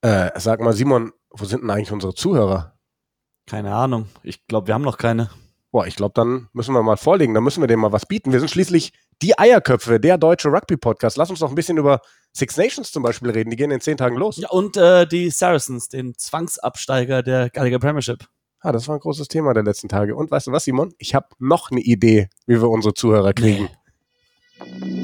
Äh, sag mal, Simon, wo sind denn eigentlich unsere Zuhörer? Keine Ahnung. Ich glaube, wir haben noch keine. Boah, ich glaube, dann müssen wir mal vorlegen, dann müssen wir dem mal was bieten. Wir sind schließlich die Eierköpfe, der deutsche Rugby-Podcast. Lass uns doch ein bisschen über Six Nations zum Beispiel reden. Die gehen in zehn Tagen los. Ja, und äh, die Saracens, den Zwangsabsteiger der Gallagher Premiership. Ah, das war ein großes Thema der letzten Tage. Und weißt du was, Simon? Ich habe noch eine Idee, wie wir unsere Zuhörer kriegen. Nee.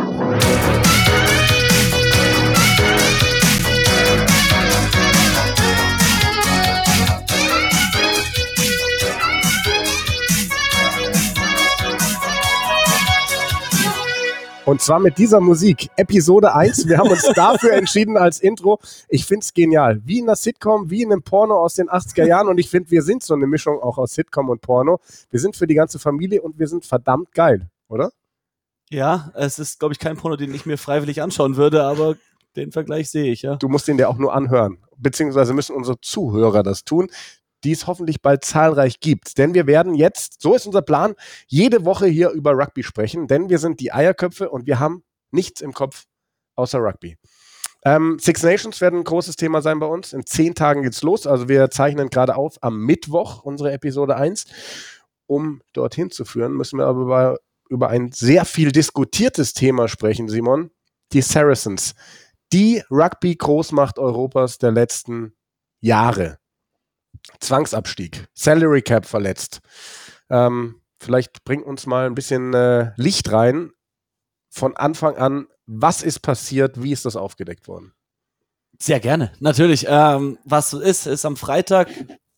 Und zwar mit dieser Musik. Episode 1. Wir haben uns dafür entschieden als Intro. Ich finde es genial. Wie in einer Sitcom, wie in einem Porno aus den 80er Jahren. Und ich finde, wir sind so eine Mischung auch aus Sitcom und Porno. Wir sind für die ganze Familie und wir sind verdammt geil, oder? Ja, es ist, glaube ich, kein Porno, den ich mir freiwillig anschauen würde, aber den Vergleich sehe ich, ja. Du musst den dir auch nur anhören. Beziehungsweise müssen unsere Zuhörer das tun die es hoffentlich bald zahlreich gibt. Denn wir werden jetzt, so ist unser Plan, jede Woche hier über Rugby sprechen, denn wir sind die Eierköpfe und wir haben nichts im Kopf außer Rugby. Ähm, Six Nations werden ein großes Thema sein bei uns. In zehn Tagen geht's los. Also wir zeichnen gerade auf am Mittwoch unsere Episode 1. Um dorthin zu führen, müssen wir aber über, über ein sehr viel diskutiertes Thema sprechen, Simon. Die Saracens. Die Rugby-Großmacht Europas der letzten Jahre. Zwangsabstieg, Salary Cap verletzt. Ähm, vielleicht bringt uns mal ein bisschen äh, Licht rein. Von Anfang an, was ist passiert? Wie ist das aufgedeckt worden? Sehr gerne, natürlich. Ähm, was ist, ist am Freitag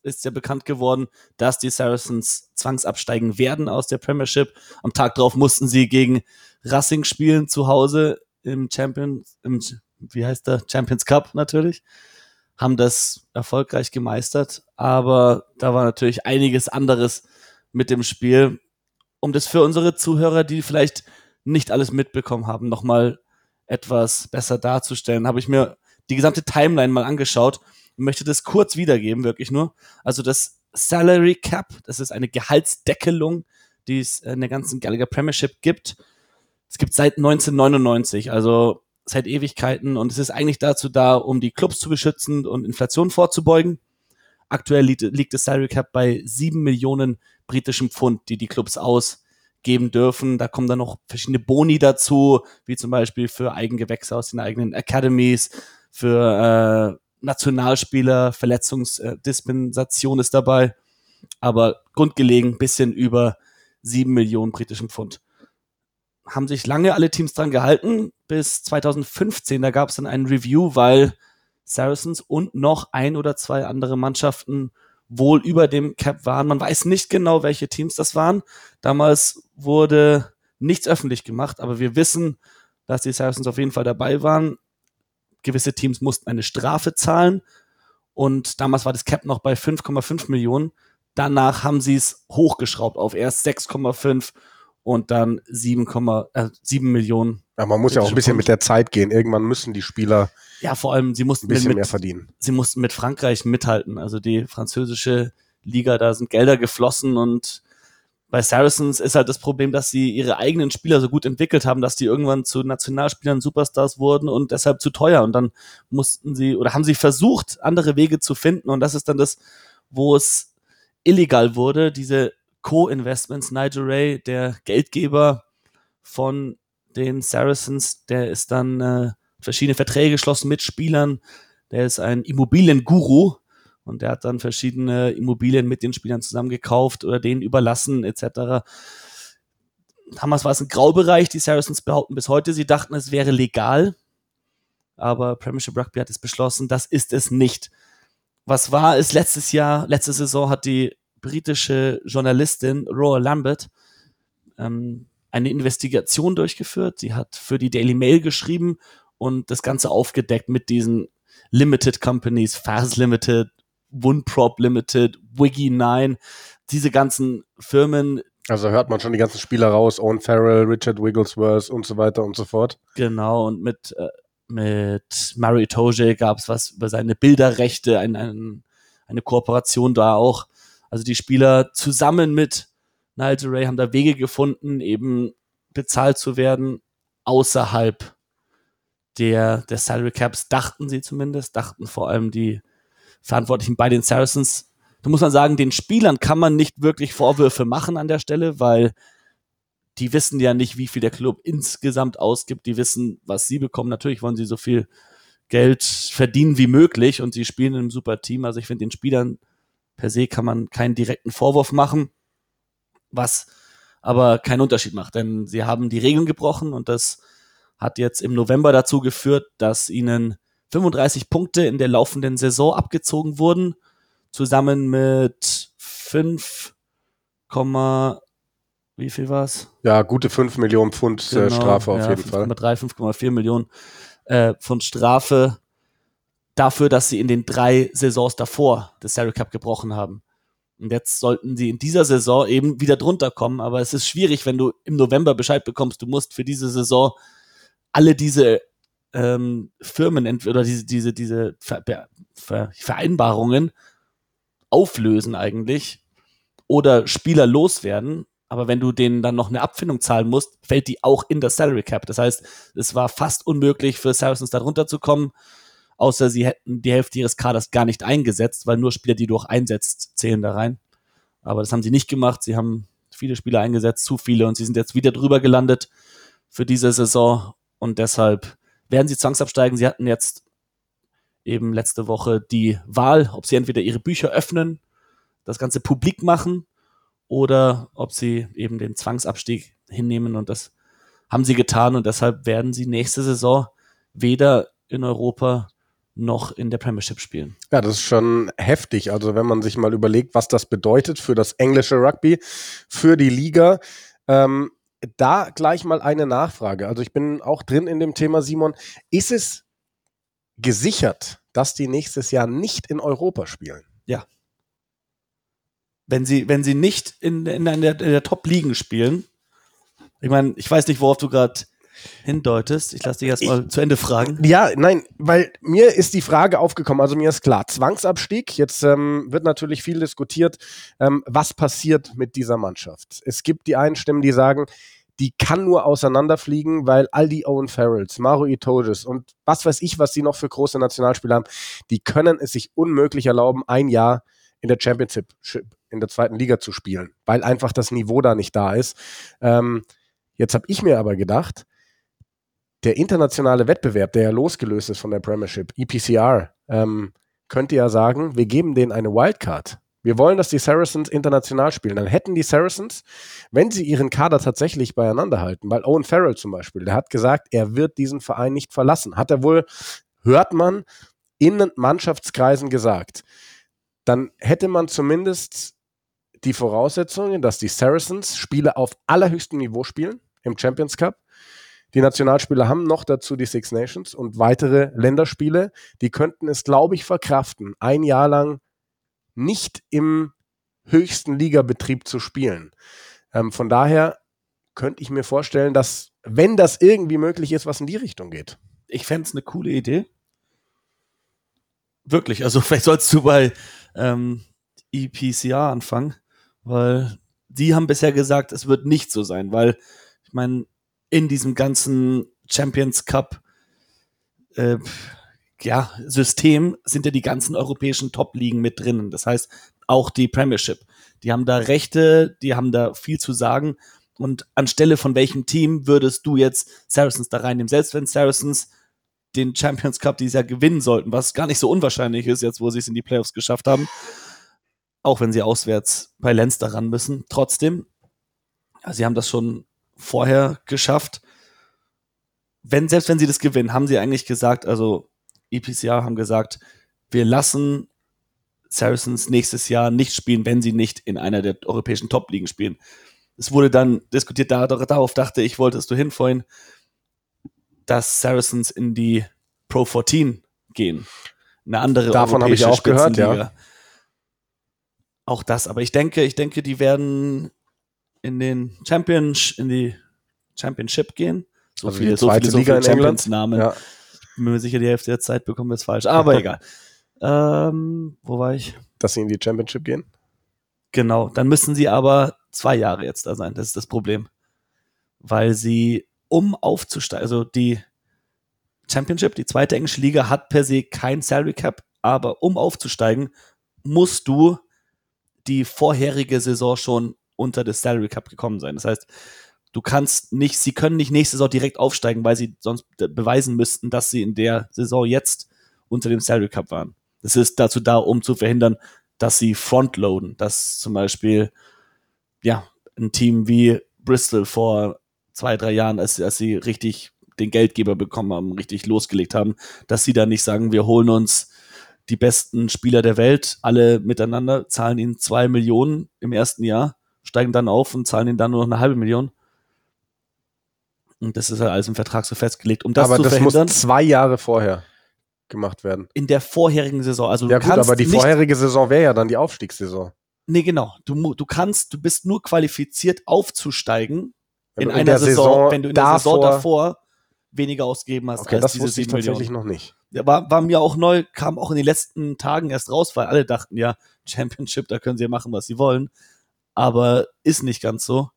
ist ja bekannt geworden, dass die Saracens zwangsabsteigen werden aus der Premiership. Am Tag darauf mussten sie gegen Racing spielen zu Hause im Champions, im, wie heißt der? Champions Cup natürlich haben das erfolgreich gemeistert, aber da war natürlich einiges anderes mit dem Spiel. Um das für unsere Zuhörer, die vielleicht nicht alles mitbekommen haben, nochmal etwas besser darzustellen, habe ich mir die gesamte Timeline mal angeschaut und möchte das kurz wiedergeben, wirklich nur. Also das Salary Cap, das ist eine Gehaltsdeckelung, die es in der ganzen Gallagher Premiership gibt. Es gibt seit 1999, also seit Ewigkeiten und es ist eigentlich dazu da, um die Clubs zu beschützen und Inflation vorzubeugen. Aktuell liegt, liegt das Salary Cap bei sieben Millionen britischen Pfund, die die Clubs ausgeben dürfen. Da kommen dann noch verschiedene Boni dazu, wie zum Beispiel für Eigengewächse aus den eigenen Academies, für äh, Nationalspieler, Verletzungsdispensation ist dabei. Aber grundgelegen bisschen über sieben Millionen britischen Pfund haben sich lange alle Teams dran gehalten, bis 2015. Da gab es dann ein Review, weil Saracens und noch ein oder zwei andere Mannschaften wohl über dem Cap waren. Man weiß nicht genau, welche Teams das waren. Damals wurde nichts öffentlich gemacht, aber wir wissen, dass die Saracens auf jeden Fall dabei waren. Gewisse Teams mussten eine Strafe zahlen und damals war das Cap noch bei 5,5 Millionen. Danach haben sie es hochgeschraubt auf erst 6,5 und dann 7, äh, 7 Millionen. Ja, man muss ja auch ein bisschen Pfund. mit der Zeit gehen. Irgendwann müssen die Spieler ja, vor allem, sie mussten ein bisschen mit, mehr verdienen. Sie mussten mit Frankreich mithalten. Also die französische Liga, da sind Gelder geflossen und bei Saracens ist halt das Problem, dass sie ihre eigenen Spieler so gut entwickelt haben, dass die irgendwann zu Nationalspielern Superstars wurden und deshalb zu teuer. Und dann mussten sie oder haben sie versucht, andere Wege zu finden. Und das ist dann das, wo es illegal wurde, diese Co-Investments. Nigel Ray, der Geldgeber von den Saracens, der ist dann äh, verschiedene Verträge geschlossen mit Spielern. Der ist ein Immobilienguru und der hat dann verschiedene Immobilien mit den Spielern zusammengekauft oder denen überlassen etc. Damals war es ein Graubereich. Die Saracens behaupten bis heute, sie dachten, es wäre legal. Aber Premiership Rugby hat es beschlossen, das ist es nicht. Was war es letztes Jahr, letzte Saison hat die britische Journalistin Roa Lambert ähm, eine Investigation durchgeführt. Sie hat für die Daily Mail geschrieben und das Ganze aufgedeckt mit diesen Limited Companies, Fast Limited, Wundprop Limited, Wiggy 9, diese ganzen Firmen. Also hört man schon die ganzen Spieler raus, Owen Farrell, Richard Wigglesworth und so weiter und so fort. Genau, und mit, äh, mit Murray Toje gab es was über seine Bilderrechte, ein, ein, eine Kooperation da auch. Also die Spieler zusammen mit Nigel Ray haben da Wege gefunden, eben bezahlt zu werden außerhalb der, der Salary Caps, dachten sie zumindest, dachten vor allem die Verantwortlichen bei den Saracens. Da muss man sagen, den Spielern kann man nicht wirklich Vorwürfe machen an der Stelle, weil die wissen ja nicht, wie viel der Club insgesamt ausgibt. Die wissen, was sie bekommen. Natürlich wollen sie so viel Geld verdienen wie möglich und sie spielen in einem super Team. Also ich finde, den Spielern per se kann man keinen direkten Vorwurf machen, was aber keinen Unterschied macht, denn sie haben die Regeln gebrochen und das hat jetzt im November dazu geführt, dass ihnen 35 Punkte in der laufenden Saison abgezogen wurden, zusammen mit 5, wie viel war's? Ja, gute 5 Millionen Pfund äh, genau, Strafe auf ja, jeden 5, Fall. 5,3, 5,4 Millionen äh, Pfund Strafe dafür, dass sie in den drei Saisons davor das Salary Cup gebrochen haben. Und jetzt sollten sie in dieser Saison eben wieder drunter kommen, aber es ist schwierig, wenn du im November Bescheid bekommst, du musst für diese Saison alle diese ähm, Firmen oder diese, diese, diese Ver Ver Vereinbarungen auflösen eigentlich oder Spieler loswerden. Aber wenn du denen dann noch eine Abfindung zahlen musst, fällt die auch in das Salary Cap. Das heißt, es war fast unmöglich für Saracens da drunter zu kommen, außer sie hätten die Hälfte ihres Kaders gar nicht eingesetzt, weil nur Spieler, die du auch einsetzt, zählen da rein. Aber das haben sie nicht gemacht. Sie haben viele Spieler eingesetzt, zu viele, und sie sind jetzt wieder drüber gelandet für diese Saison. Und deshalb werden sie zwangsabsteigen. Sie hatten jetzt eben letzte Woche die Wahl, ob sie entweder ihre Bücher öffnen, das Ganze publik machen oder ob sie eben den Zwangsabstieg hinnehmen und das haben sie getan und deshalb werden sie nächste Saison weder in Europa noch in der Premiership spielen. Ja, das ist schon heftig. Also wenn man sich mal überlegt, was das bedeutet für das englische Rugby, für die Liga. Ähm, da gleich mal eine Nachfrage. Also ich bin auch drin in dem Thema, Simon. Ist es gesichert, dass die nächstes Jahr nicht in Europa spielen? Ja. Wenn sie, wenn sie nicht in, in, in der, in der Top-Ligen spielen, ich meine, ich weiß nicht, worauf du gerade hindeutest. Ich lasse dich erstmal zu Ende fragen. Ja, nein, weil mir ist die Frage aufgekommen, also mir ist klar, Zwangsabstieg, jetzt ähm, wird natürlich viel diskutiert, ähm, was passiert mit dieser Mannschaft. Es gibt die einen Stimmen, die sagen, die kann nur auseinanderfliegen, weil all die Owen Farrells, Mario Itoges und was weiß ich, was die noch für große Nationalspieler haben, die können es sich unmöglich erlauben, ein Jahr in der Championship, in der zweiten Liga zu spielen, weil einfach das Niveau da nicht da ist. Ähm, jetzt habe ich mir aber gedacht, der internationale Wettbewerb, der ja losgelöst ist von der Premiership, EPCR, ähm, könnte ja sagen, wir geben denen eine Wildcard. Wir wollen, dass die Saracens international spielen. Dann hätten die Saracens, wenn sie ihren Kader tatsächlich beieinander halten, weil Owen Farrell zum Beispiel, der hat gesagt, er wird diesen Verein nicht verlassen. Hat er wohl, hört man, in Mannschaftskreisen gesagt. Dann hätte man zumindest die Voraussetzungen, dass die Saracens Spiele auf allerhöchstem Niveau spielen im Champions Cup die Nationalspieler haben noch dazu die Six Nations und weitere Länderspiele. Die könnten es, glaube ich, verkraften, ein Jahr lang nicht im höchsten Ligabetrieb zu spielen. Ähm, von daher könnte ich mir vorstellen, dass, wenn das irgendwie möglich ist, was in die Richtung geht. Ich fände es eine coole Idee. Wirklich, also vielleicht sollst du bei ähm, EPCR anfangen, weil die haben bisher gesagt, es wird nicht so sein, weil ich meine, in diesem ganzen Champions Cup äh, ja, System sind ja die ganzen europäischen Top-Ligen mit drinnen. Das heißt, auch die Premiership. Die haben da Rechte, die haben da viel zu sagen. Und anstelle von welchem Team würdest du jetzt Saracens da reinnehmen? Selbst wenn Saracens den Champions Cup dieses Jahr gewinnen sollten, was gar nicht so unwahrscheinlich ist, jetzt wo sie es in die Playoffs geschafft haben, auch wenn sie auswärts bei Lenz daran müssen, trotzdem, ja, sie haben das schon vorher geschafft. Wenn, selbst wenn sie das gewinnen, haben sie eigentlich gesagt, also EPCR haben gesagt, wir lassen Saracens nächstes Jahr nicht spielen, wenn sie nicht in einer der europäischen Top-Ligen spielen. Es wurde dann diskutiert, darauf dachte ich, wolltest du hin vorhin, dass Saracens in die Pro 14 gehen. Eine andere Davon habe ich auch gehört, ja. Auch das, aber ich denke, ich denke, die werden in den Champions, in die Championship gehen. So also viele, so viele, Liga so in England. Namen. Ja. Ich bin mir sicher, die Hälfte der Zeit bekommen wir es falsch. Aber egal. Ähm, wo war ich? Dass sie in die Championship gehen? Genau. Dann müssen sie aber zwei Jahre jetzt da sein. Das ist das Problem. Weil sie, um aufzusteigen, also die Championship, die zweite englische Liga, hat per se kein Salary Cap, aber um aufzusteigen, musst du die vorherige Saison schon unter das Salary Cap gekommen sein. Das heißt, du kannst nicht, sie können nicht nächste Saison direkt aufsteigen, weil sie sonst beweisen müssten, dass sie in der Saison jetzt unter dem Salary Cap waren. Das ist dazu da, um zu verhindern, dass sie frontloaden, dass zum Beispiel ja ein Team wie Bristol vor zwei, drei Jahren, als, als sie richtig den Geldgeber bekommen haben, richtig losgelegt haben, dass sie da nicht sagen, wir holen uns die besten Spieler der Welt, alle miteinander, zahlen ihnen zwei Millionen im ersten Jahr, steigen dann auf und zahlen ihnen dann nur noch eine halbe Million. Und das ist halt alles im Vertrag so festgelegt. Um das aber zu das verhindern, muss zwei Jahre vorher gemacht werden. in der vorherigen Saison, also Ja gut, aber die vorherige Saison wäre ja dann die Aufstiegssaison. nee genau, du, du kannst, du bist nur qualifiziert aufzusteigen in du einer Saison, wenn du in der Saison davor- weniger ausgegeben hast Okay, als das diese wusste ich 7 tatsächlich Millionen. noch nicht. Ja, war, war mir auch neu, kam auch in den letzten Tagen erst raus, weil alle dachten, ja, Championship, da können sie ja machen, was sie wollen. Aber ist nicht ganz so.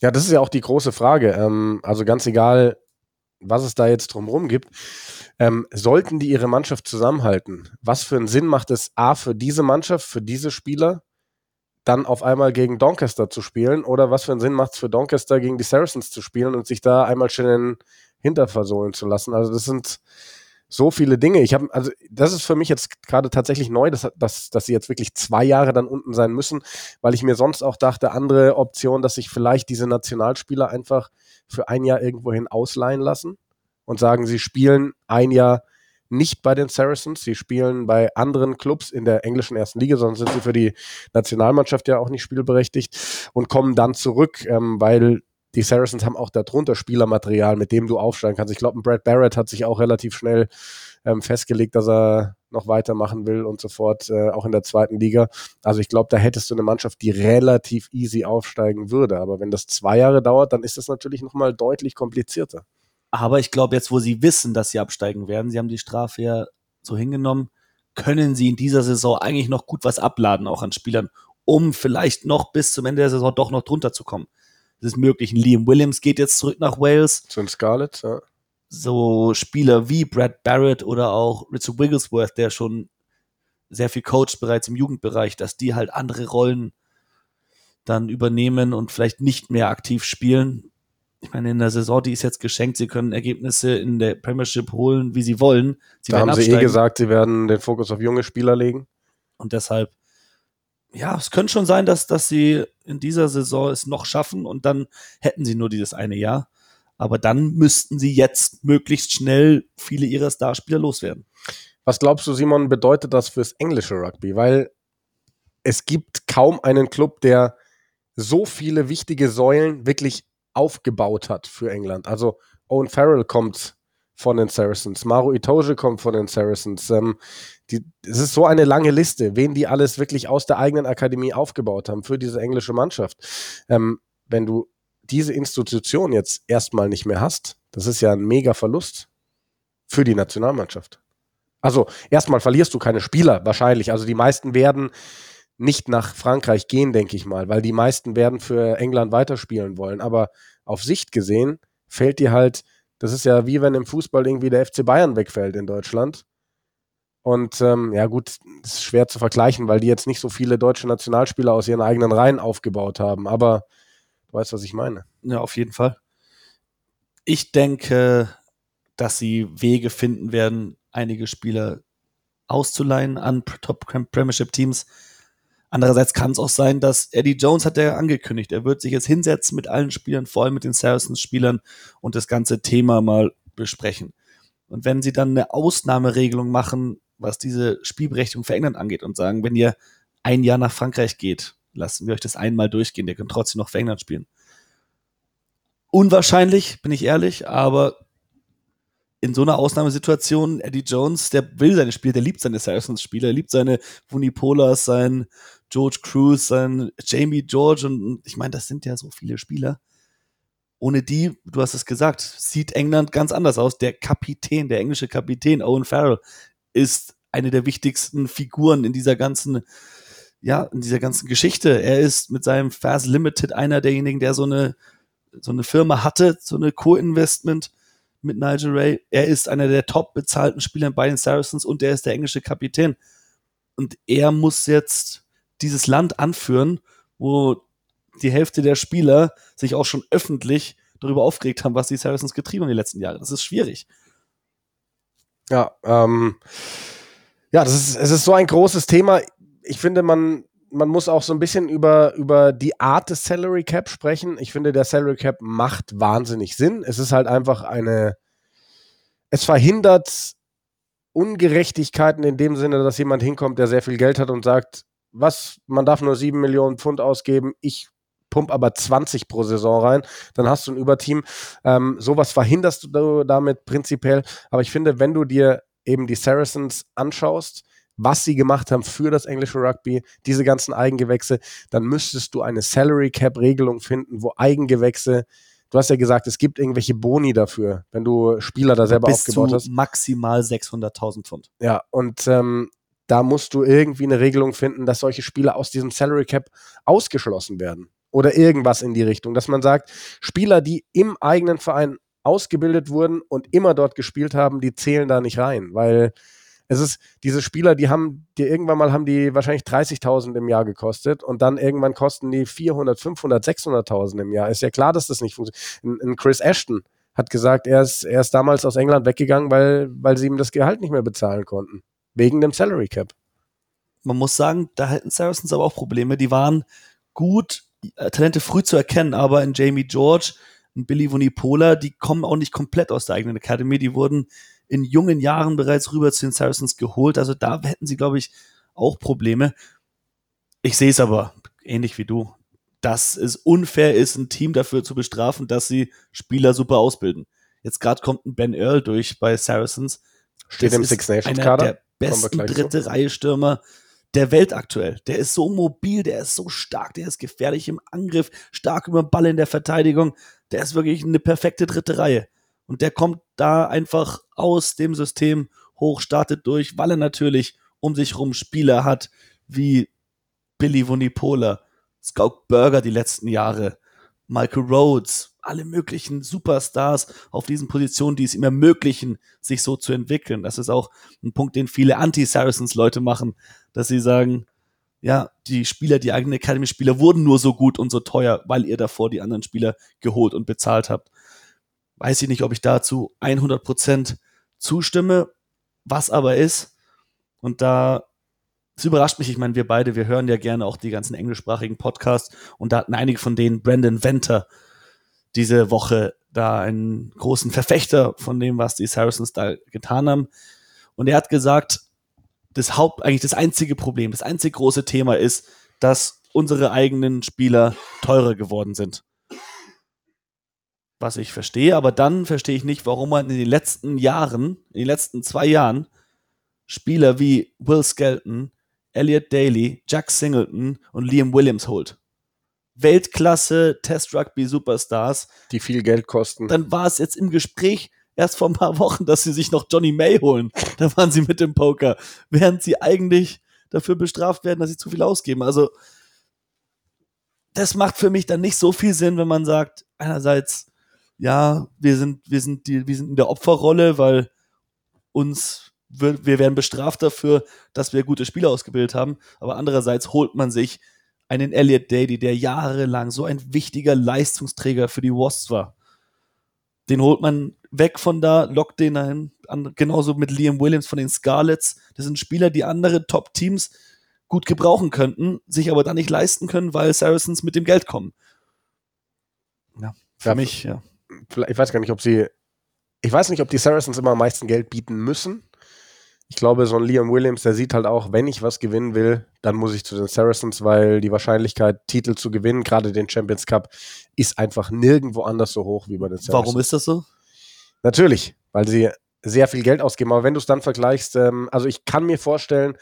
Ja, das ist ja auch die große Frage. Ähm, also ganz egal, was es da jetzt drumherum gibt, ähm, sollten die ihre Mannschaft zusammenhalten? Was für einen Sinn macht es A für diese Mannschaft, für diese Spieler, dann auf einmal gegen Doncaster zu spielen? Oder was für einen Sinn macht es für Doncaster gegen die Saracens zu spielen und sich da einmal schnell in den Hinter versohlen zu lassen? Also das sind so viele Dinge. Ich habe, also das ist für mich jetzt gerade tatsächlich neu, dass, dass, dass sie jetzt wirklich zwei Jahre dann unten sein müssen, weil ich mir sonst auch dachte, andere Option, dass sich vielleicht diese Nationalspieler einfach für ein Jahr irgendwohin ausleihen lassen und sagen, sie spielen ein Jahr nicht bei den Saracens, sie spielen bei anderen Clubs in der englischen ersten Liga, sonst sind sie für die Nationalmannschaft ja auch nicht spielberechtigt und kommen dann zurück, ähm, weil die Saracens haben auch darunter Spielermaterial, mit dem du aufsteigen kannst. Ich glaube, ein Brad Barrett hat sich auch relativ schnell ähm, festgelegt, dass er noch weitermachen will und so fort, äh, auch in der zweiten Liga. Also ich glaube, da hättest du eine Mannschaft, die relativ easy aufsteigen würde. Aber wenn das zwei Jahre dauert, dann ist das natürlich nochmal deutlich komplizierter. Aber ich glaube, jetzt, wo sie wissen, dass sie absteigen werden, sie haben die Strafe ja so hingenommen, können sie in dieser Saison eigentlich noch gut was abladen, auch an Spielern, um vielleicht noch bis zum Ende der Saison doch noch drunter zu kommen. Das ist möglich. Ein Liam Williams geht jetzt zurück nach Wales. Zu den Scarlets, ja. so Spieler wie Brad Barrett oder auch Richard Wigglesworth, der schon sehr viel coacht bereits im Jugendbereich, dass die halt andere Rollen dann übernehmen und vielleicht nicht mehr aktiv spielen. Ich meine, in der Saison, die ist jetzt geschenkt, sie können Ergebnisse in der Premiership holen, wie sie wollen. Sie da haben sie eh gesagt, sie werden den Fokus auf junge Spieler legen. Und deshalb, ja, es könnte schon sein, dass, dass sie in dieser Saison es noch schaffen und dann hätten sie nur dieses eine Jahr. Aber dann müssten sie jetzt möglichst schnell viele ihrer Starspieler loswerden. Was glaubst du, Simon, bedeutet das fürs englische Rugby? Weil es gibt kaum einen Club, der so viele wichtige Säulen wirklich aufgebaut hat für England. Also Owen Farrell kommt von den Saracens, Maru Itoje kommt von den Saracens. Ähm, es ist so eine lange Liste, wen die alles wirklich aus der eigenen Akademie aufgebaut haben für diese englische Mannschaft. Ähm, wenn du diese Institution jetzt erstmal nicht mehr hast, das ist ja ein mega Verlust für die Nationalmannschaft. Also erstmal verlierst du keine Spieler wahrscheinlich. Also die meisten werden nicht nach Frankreich gehen, denke ich mal, weil die meisten werden für England weiterspielen wollen. Aber auf Sicht gesehen fällt dir halt, das ist ja wie wenn im Fußball irgendwie der FC Bayern wegfällt in Deutschland. Und ähm, ja gut, ist schwer zu vergleichen, weil die jetzt nicht so viele deutsche Nationalspieler aus ihren eigenen Reihen aufgebaut haben. Aber du weißt, was ich meine. Ja, auf jeden Fall. Ich denke, dass sie Wege finden werden, einige Spieler auszuleihen an Top Premiership Teams. Andererseits kann es auch sein, dass Eddie Jones hat ja angekündigt, er wird sich jetzt hinsetzen mit allen Spielern, vor allem mit den Saracens-Spielern und das ganze Thema mal besprechen. Und wenn sie dann eine Ausnahmeregelung machen, was diese Spielberechtigung für England angeht und sagen, wenn ihr ein Jahr nach Frankreich geht, lassen wir euch das einmal durchgehen, der kann trotzdem noch für England spielen. Unwahrscheinlich, bin ich ehrlich, aber in so einer Ausnahmesituation, Eddie Jones, der will seine Spiele, der liebt seine Saracens-Spiele, er liebt seine Vunipolas, sein George Cruz, sein Jamie George und und ich meine, das sind ja so viele Spieler. Ohne die, du hast es gesagt, sieht England ganz anders aus. Der Kapitän, der englische Kapitän Owen Farrell ist eine der wichtigsten Figuren in dieser ganzen, ja, in dieser ganzen Geschichte. Er ist mit seinem Fast Limited einer derjenigen, der so eine, so eine Firma hatte, so eine Co-Investment, mit Nigel Ray. Er ist einer der top bezahlten Spieler bei den Saracens und er ist der englische Kapitän. Und er muss jetzt dieses Land anführen, wo die Hälfte der Spieler sich auch schon öffentlich darüber aufgeregt haben, was die Saracens getrieben haben den letzten Jahren. Das ist schwierig. Ja, ähm, ja, das ist, es ist so ein großes Thema. Ich finde, man, man muss auch so ein bisschen über, über die Art des Salary Cap sprechen. Ich finde, der Salary Cap macht wahnsinnig Sinn. Es ist halt einfach eine, es verhindert Ungerechtigkeiten in dem Sinne, dass jemand hinkommt, der sehr viel Geld hat und sagt, was, man darf nur sieben Millionen Pfund ausgeben, ich pump aber 20 pro Saison rein, dann hast du ein Überteam. Ähm, sowas verhinderst du damit prinzipiell. Aber ich finde, wenn du dir eben die Saracens anschaust, was sie gemacht haben für das englische Rugby, diese ganzen Eigengewächse, dann müsstest du eine Salary Cap Regelung finden, wo Eigengewächse Du hast ja gesagt, es gibt irgendwelche Boni dafür, wenn du Spieler da selber Bis aufgebaut zu hast. maximal 600.000 Pfund. Ja, und ähm, da musst du irgendwie eine Regelung finden, dass solche Spieler aus diesem Salary Cap ausgeschlossen werden. Oder irgendwas in die Richtung, dass man sagt, Spieler, die im eigenen Verein ausgebildet wurden und immer dort gespielt haben, die zählen da nicht rein, weil es ist, diese Spieler, die haben, die irgendwann mal haben die wahrscheinlich 30.000 im Jahr gekostet und dann irgendwann kosten die 400, 500, 600.000 im Jahr. Ist ja klar, dass das nicht funktioniert. Ein Chris Ashton hat gesagt, er ist, er ist damals aus England weggegangen, weil, weil sie ihm das Gehalt nicht mehr bezahlen konnten. Wegen dem Salary Cap. Man muss sagen, da hätten Saracens aber auch Probleme. Die waren gut, äh, Talente früh zu erkennen, aber in Jamie George, in Billy Vunipola, die kommen auch nicht komplett aus der eigenen Academy. Die wurden in jungen Jahren bereits rüber zu den Saracens geholt. Also da hätten sie, glaube ich, auch Probleme. Ich sehe es aber ähnlich wie du, dass es unfair ist, ein Team dafür zu bestrafen, dass sie Spieler super ausbilden. Jetzt gerade kommt ein Ben Earl durch bei Saracens. Steht Das im Six Nations Kader. Besten dritte Reihe Stürmer der Welt aktuell. Der ist so mobil, der ist so stark, der ist gefährlich im Angriff, stark über den Ball in der Verteidigung. Der ist wirklich eine perfekte dritte Reihe. Und der kommt da einfach aus dem System hoch, startet durch, weil er natürlich um sich rum Spieler hat wie Billy Vunipola, Scout Burger die letzten Jahre, Michael Rhodes, alle möglichen Superstars auf diesen Positionen, die es ihm ermöglichen, sich so zu entwickeln. Das ist auch ein Punkt, den viele Anti-Saracens-Leute machen, dass sie sagen, ja, die Spieler, die eigenen Academy-Spieler wurden nur so gut und so teuer, weil ihr davor die anderen Spieler geholt und bezahlt habt weiß ich nicht, ob ich dazu 100% zustimme, was aber ist. Und da, es überrascht mich, ich meine, wir beide, wir hören ja gerne auch die ganzen englischsprachigen Podcasts und da hatten einige von denen, Brandon Venter, diese Woche da einen großen Verfechter von dem, was die Saracens da getan haben. Und er hat gesagt, das Haupt, eigentlich das einzige Problem, das einzige große Thema ist, dass unsere eigenen Spieler teurer geworden sind was ich verstehe, aber dann verstehe ich nicht, warum man in den letzten Jahren, in den letzten zwei Jahren, Spieler wie Will Skelton, Elliot Daly, Jack Singleton und Liam Williams holt. Weltklasse Test Rugby Superstars. Die viel Geld kosten. Dann war es jetzt im Gespräch erst vor ein paar Wochen, dass sie sich noch Johnny May holen. Da waren sie mit dem Poker, während sie eigentlich dafür bestraft werden, dass sie zu viel ausgeben. Also das macht für mich dann nicht so viel Sinn, wenn man sagt, einerseits ja, wir sind, wir sind, die, wir sind in der Opferrolle, weil uns, wir, wir werden bestraft dafür, dass wir gute Spieler ausgebildet haben. Aber andererseits holt man sich einen Elliot Daly, der jahrelang so ein wichtiger Leistungsträger für die Wasps war. Den holt man weg von da, lockt den dahin. Genauso mit Liam Williams von den Scarlets. Das sind Spieler, die andere Top-Teams gut gebrauchen könnten, sich aber dann nicht leisten können, weil Saracens mit dem Geld kommen. Ja, für Ja, mich, ja. ich weiß gar nicht, ob sie, ich weiß nicht, ob die Saracens immer am meisten Geld bieten müssen. Ich glaube, so ein Liam Williams, der sieht halt auch, wenn ich was gewinnen will, dann muss ich zu den Saracens, weil die Wahrscheinlichkeit, Titel zu gewinnen, gerade den Champions Cup, ist einfach nirgendwo anders so hoch wie bei den Saracens. Warum ist das so? Natürlich, weil sie sehr viel Geld ausgeben. Aber wenn du es dann vergleichst, ähm, also ich kann mir vorstellen,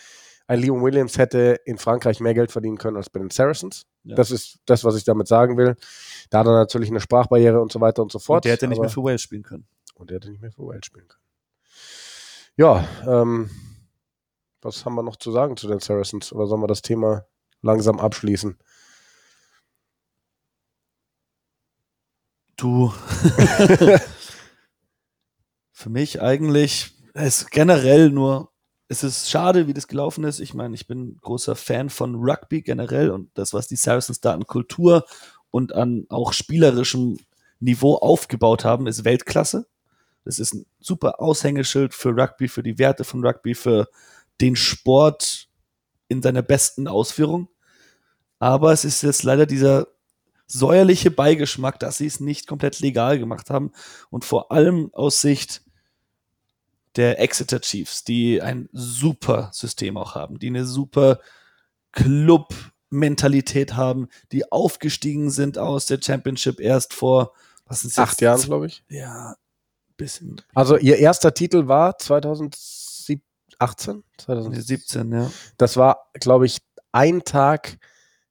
ein Liam Williams hätte in Frankreich mehr Geld verdienen können als bei den Saracens. Ja. Das ist das, was ich damit sagen will. Da hat er natürlich eine Sprachbarriere und so weiter und so fort. Und der hätte nicht mehr für Wales spielen können. und der hätte nicht mehr für Wales spielen können. Ja, ähm, was haben wir noch zu sagen zu den Saracens? Oder sollen wir das Thema langsam abschließen? Du. Für mich eigentlich ist generell nur, es ist schade, wie das gelaufen ist. Ich meine, ich bin großer Fan von Rugby generell und das, was die Saracens da an Kultur und an auch spielerischem Niveau aufgebaut haben, ist Weltklasse. Das ist ein super Aushängeschild für Rugby, für die Werte von Rugby, für den Sport in seiner besten Ausführung. Aber es ist jetzt leider dieser säuerliche Beigeschmack, dass sie es nicht komplett legal gemacht haben und vor allem aus Sicht der Exeter Chiefs, die ein super System auch haben, die eine super Club-Mentalität haben, die aufgestiegen sind aus der Championship erst vor was ist acht Jahren, glaube ich. Ja, bisschen. Also ihr erster Titel war 2018? 2017, ja. Das war, glaube ich, ein Tag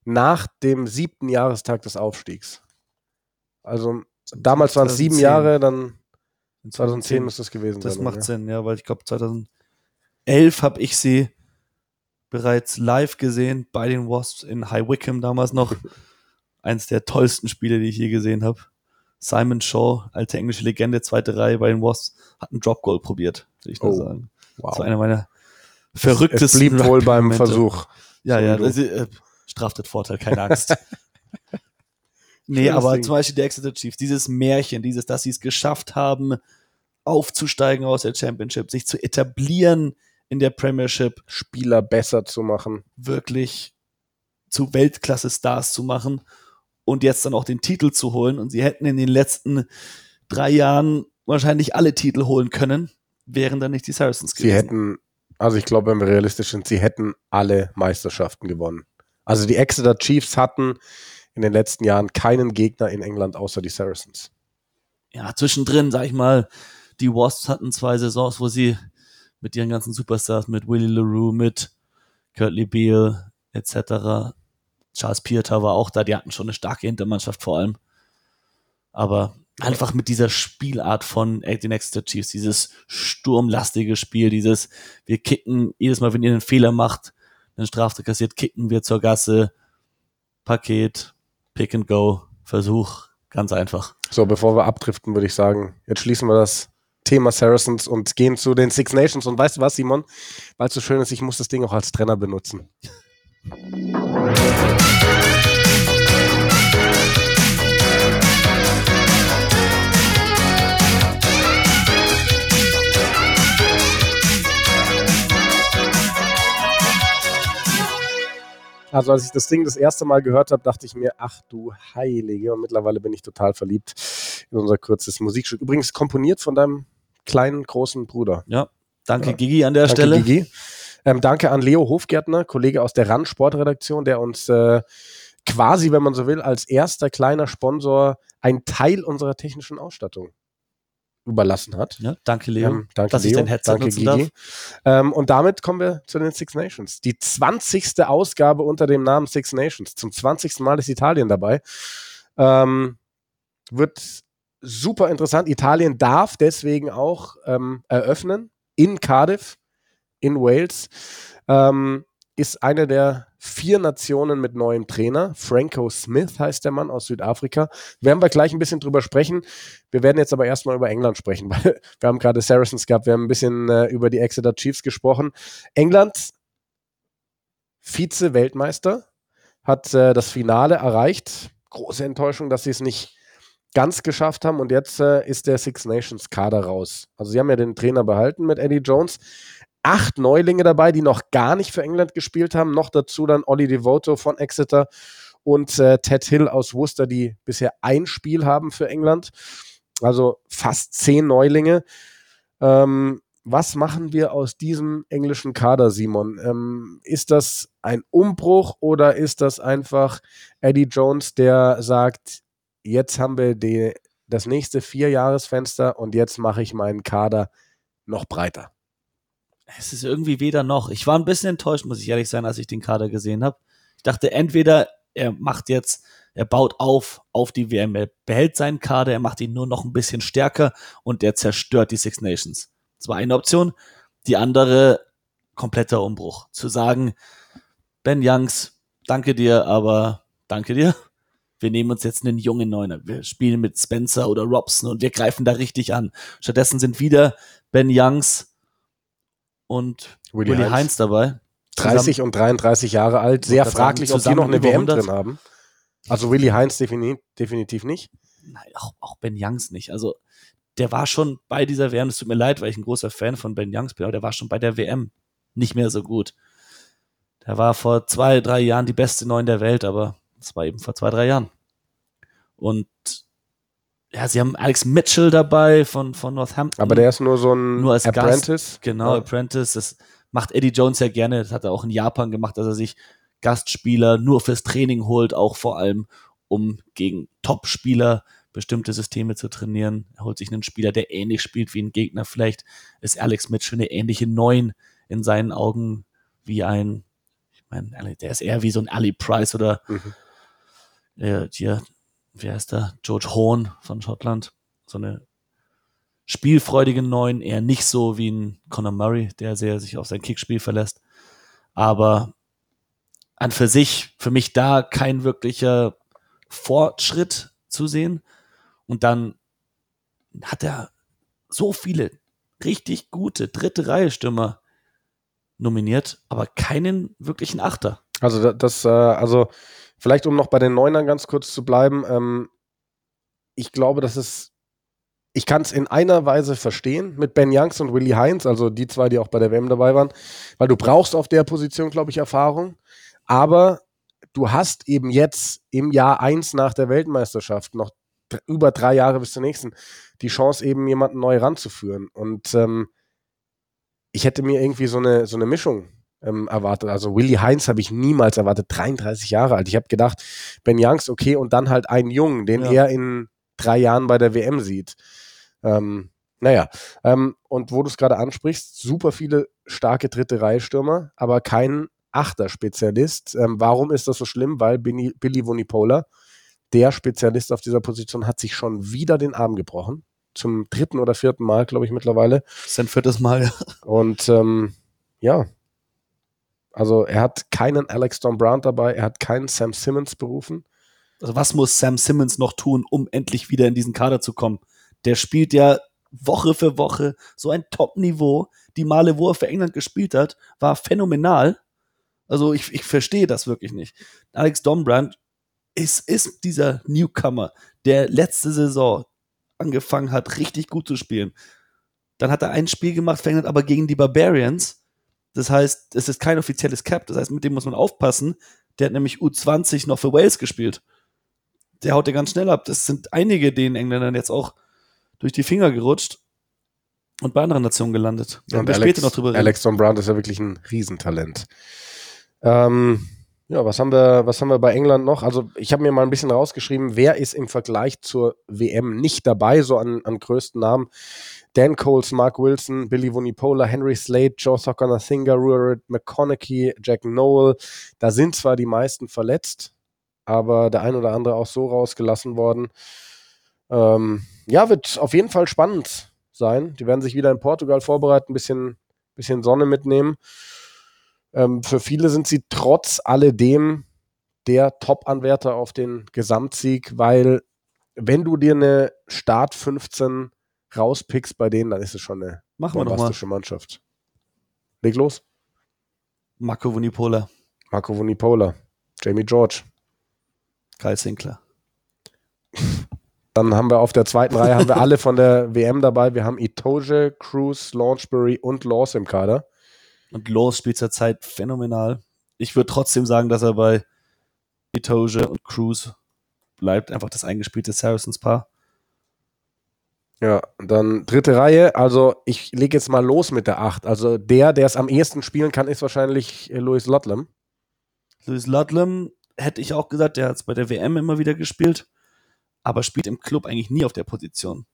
nach dem siebten Jahrestag des Aufstiegs. Also damals waren es sieben Jahre, dann 2010 müsste es gewesen das sein. Das macht ja. Sinn, ja, weil ich glaube 2011 habe ich sie bereits live gesehen bei den Wasps in High Wycombe damals noch. Eins der tollsten Spiele, die ich je gesehen habe. Simon Shaw, alte englische Legende, zweite Reihe bei den Wasps, hat einen Drop Goal probiert, würde ich nur oh, sagen. Wow. Das war einer meiner verrücktesten. Es blieb wohl beim Versuch. Ja, ja, das, äh, Straftatvorteil, keine Angst. nee, aber Ding. zum Beispiel die Exeter Chiefs, dieses Märchen, dieses, dass sie es geschafft haben, aufzusteigen aus der Championship, sich zu etablieren in der Premiership. Spieler besser zu machen. Wirklich zu Weltklasse-Stars zu machen und jetzt dann auch den Titel zu holen. Und sie hätten in den letzten drei Jahren wahrscheinlich alle Titel holen können, wären dann nicht die Saracens gewesen. Sie hätten, also ich glaube, wenn wir realistisch sind, sie hätten alle Meisterschaften gewonnen. Also die Exeter Chiefs hatten in den letzten Jahren keinen Gegner in England außer die Saracens. Ja, zwischendrin, sag ich mal, die Wasps hatten zwei Saisons, wo sie mit ihren ganzen Superstars, mit Willie LaRue, mit Curtly Beale etc. Charles Pieter war auch da, die hatten schon eine starke Hintermannschaft vor allem. Aber einfach mit dieser Spielart von den Exeter Chiefs, dieses sturmlastige Spiel, dieses wir kicken jedes Mal, wenn ihr einen Fehler macht, einen Straftat kassiert, kicken wir zur Gasse, Paket, Pick and Go, Versuch, ganz einfach. So, bevor wir abdriften, würde ich sagen, jetzt schließen wir das Thema Saracens und gehen zu den Six Nations. Und weißt du was, Simon? Weil es so schön ist, ich muss das Ding auch als Trainer benutzen. Also als ich das Ding das erste Mal gehört habe, dachte ich mir, ach du Heilige. Und mittlerweile bin ich total verliebt in unser kurzes Musikstück. Übrigens komponiert von deinem kleinen, großen Bruder. Ja, danke ja. Gigi an der danke, Stelle. Gigi. Ähm, danke an Leo Hofgärtner, Kollege aus der RAN Sportredaktion, der uns äh, quasi, wenn man so will, als erster kleiner Sponsor ein Teil unserer technischen Ausstattung überlassen hat. Ja, danke Leo, ähm, danke dass Leo, ich dein Headset danke Gigi. Darf. Ähm, und damit kommen wir zu den Six Nations. Die 20. Ausgabe unter dem Namen Six Nations. Zum 20. Mal ist Italien dabei. Ähm, wird super interessant. Italien darf deswegen auch ähm, eröffnen in Cardiff, in Wales. Ähm, ist eine der vier Nationen mit neuem Trainer. Franco Smith heißt der Mann aus Südafrika. Werden wir gleich ein bisschen drüber sprechen. Wir werden jetzt aber erstmal über England sprechen, weil wir haben gerade Saracens gehabt, wir haben ein bisschen äh, über die Exeter Chiefs gesprochen. England, Vize-Weltmeister, hat äh, das Finale erreicht. Große Enttäuschung, dass sie es nicht ganz geschafft haben und jetzt äh, ist der Six Nations Kader raus. Also sie haben ja den Trainer behalten mit Eddie Jones acht Neulinge dabei, die noch gar nicht für England gespielt haben. Noch dazu dann Olli Devoto von Exeter und äh, Ted Hill aus Worcester, die bisher ein Spiel haben für England. Also fast zehn Neulinge. Ähm, was machen wir aus diesem englischen Kader, Simon? Ähm, ist das ein Umbruch oder ist das einfach Eddie Jones, der sagt, jetzt haben wir die, das nächste Vierjahresfenster und jetzt mache ich meinen Kader noch breiter? Es ist irgendwie weder noch. Ich war ein bisschen enttäuscht, muss ich ehrlich sein, als ich den Kader gesehen habe. Ich dachte, entweder er macht jetzt, er baut auf auf die WM, er behält seinen Kader, er macht ihn nur noch ein bisschen stärker und er zerstört die Six Nations. Das war eine Option. Die andere, kompletter Umbruch. Zu sagen, Ben Youngs, danke dir, aber danke dir. wir nehmen uns jetzt einen jungen Neuner, wir spielen mit Spencer oder Robson und wir greifen da richtig an. Stattdessen sind wieder Ben Youngs und Willie Willie Heinz. Heinz dabei. 30 und 33 Jahre alt. Sehr fraglich, ob die noch eine WM 100. drin haben. Also Willie Heinz defini definitiv nicht. Nein, auch, auch Ben Youngs nicht. Also, der war schon bei dieser WM, es tut mir leid, weil ich ein großer Fan von Ben Youngs bin, aber der war schon bei der WM nicht mehr so gut. Der war vor zwei, drei Jahren die beste Neun der Welt, aber das war eben vor zwei, drei Jahren. Und ja, sie haben Alex Mitchell dabei von, von Northampton. Aber der ist nur so ein Nur als Gast. Apprentice. Genau, Ja. Apprentice. Das macht Eddie Jones ja gerne. Das hat er auch in Japan gemacht, dass er sich Gastspieler nur fürs Training holt, auch vor allem, um gegen Top-Spieler bestimmte Systeme zu trainieren. Er holt sich einen Spieler, der ähnlich spielt wie ein Gegner. Vielleicht ist Alex Mitchell eine ähnliche Neun in seinen Augen wie ein, ich meine, der ist eher wie so ein Ali Price oder Mhm. äh, hier, wie heißt der? George Horn von Schottland. So eine spielfreudige Neun, eher nicht so wie ein Conor Murray, der sehr sich auf sein Kickspiel verlässt. Aber an für sich, für mich da kein wirklicher Fortschritt zu sehen. Und dann hat er so viele richtig gute dritte Reihe Stürmer nominiert, aber keinen wirklichen Achter. Also da- das, äh, also vielleicht um noch bei den Neunern ganz kurz zu bleiben, ähm, ich glaube, dass es, ich kann es in einer Weise verstehen mit Ben Youngs und Willie Heinz, also die zwei, die auch bei der WM dabei waren, weil du brauchst auf der Position, glaube ich, Erfahrung, aber du hast eben jetzt im Jahr eins nach der Weltmeisterschaft noch über drei Jahre bis zur nächsten die Chance, eben jemanden neu ranzuführen. Und ähm, ich hätte mir irgendwie so eine, so eine Mischung ähm, erwartet. Also Willie Heinz habe ich niemals erwartet, 33 Jahre alt. Ich habe gedacht, Ben Youngs, okay, und dann halt einen Jungen, den Ja. er in drei Jahren bei der WM sieht. Ähm, naja, ähm, und wo du es gerade ansprichst, super viele starke dritte Reihe Stürmer, aber kein Achter-Spezialist. Ähm, warum ist das so schlimm? Weil Billy, Billy Vunipola, der Spezialist auf dieser Position, hat sich schon wieder den Arm gebrochen. Zum dritten oder vierten Mal, glaube ich, mittlerweile. Sein viertes Mal. Und ähm, ja, also er hat keinen Alex Don Brown dabei, er hat keinen Sam Simmons berufen. Also was muss Sam Simmons noch tun, um endlich wieder in diesen Kader zu kommen? Der spielt ja Woche für Woche so ein Top-Niveau. Die Male, wo er für England gespielt hat, war phänomenal. Also ich, ich verstehe das wirklich nicht. Alex Dombrand ist, ist dieser Newcomer, der letzte Saison angefangen hat, richtig gut zu spielen. Dann hat er ein Spiel gemacht für England, aber gegen die Barbarians. Das heißt, es ist kein offizielles Cap. Das heißt, mit dem muss man aufpassen. Der hat nämlich U20 noch für Wales gespielt. Der haut ja ganz schnell ab. Das sind einige den Engländern jetzt auch durch die Finger gerutscht und bei anderen Nationen gelandet. Da werden wir später noch drüber reden. Alex Don Brown ist ja wirklich ein Riesentalent. Ähm, ja, was haben wir, was haben wir bei England noch? Also ich habe mir mal ein bisschen rausgeschrieben, wer ist im Vergleich zur WM nicht dabei, so an, an größten Namen. Dan Coles, Mark Wilson, Billy Vunipola, Henry Slade, Joe Soccer-Nathinga, Ruarid McConaughey, Jack Noel. Da sind zwar die meisten verletzt, aber der ein oder andere auch so rausgelassen worden. Ähm, ja, wird auf jeden Fall spannend sein. Die werden sich wieder in Portugal vorbereiten, ein bisschen, bisschen Sonne mitnehmen. Ähm, für viele sind sie trotz alledem der Top-Anwärter auf den Gesamtsieg, weil wenn du dir eine Start 15 rauspickst bei denen, dann ist es schon eine Machen bombastische Mannschaft. Leg los. Marco Vunipola, Marco Vunipola, Jamie George. Kyle Sinclair. Dann haben wir auf der zweiten Reihe haben wir alle von der WM dabei. Wir haben Itoje, Cruz, Launchbury und Laws im Kader. Und Laws spielt zurzeit phänomenal. Ich würde trotzdem sagen, dass er bei Itoje und Cruz bleibt. Einfach das eingespielte Saracens-Paar. Ja, dann dritte Reihe. Also ich lege jetzt mal los mit der 8. Also der, der es am ehesten spielen kann, ist wahrscheinlich äh, Louis Lotlam. Louis Ludlam hätte ich auch gesagt, der hat es bei der WM immer wieder gespielt, aber spielt im Club eigentlich nie auf der Position.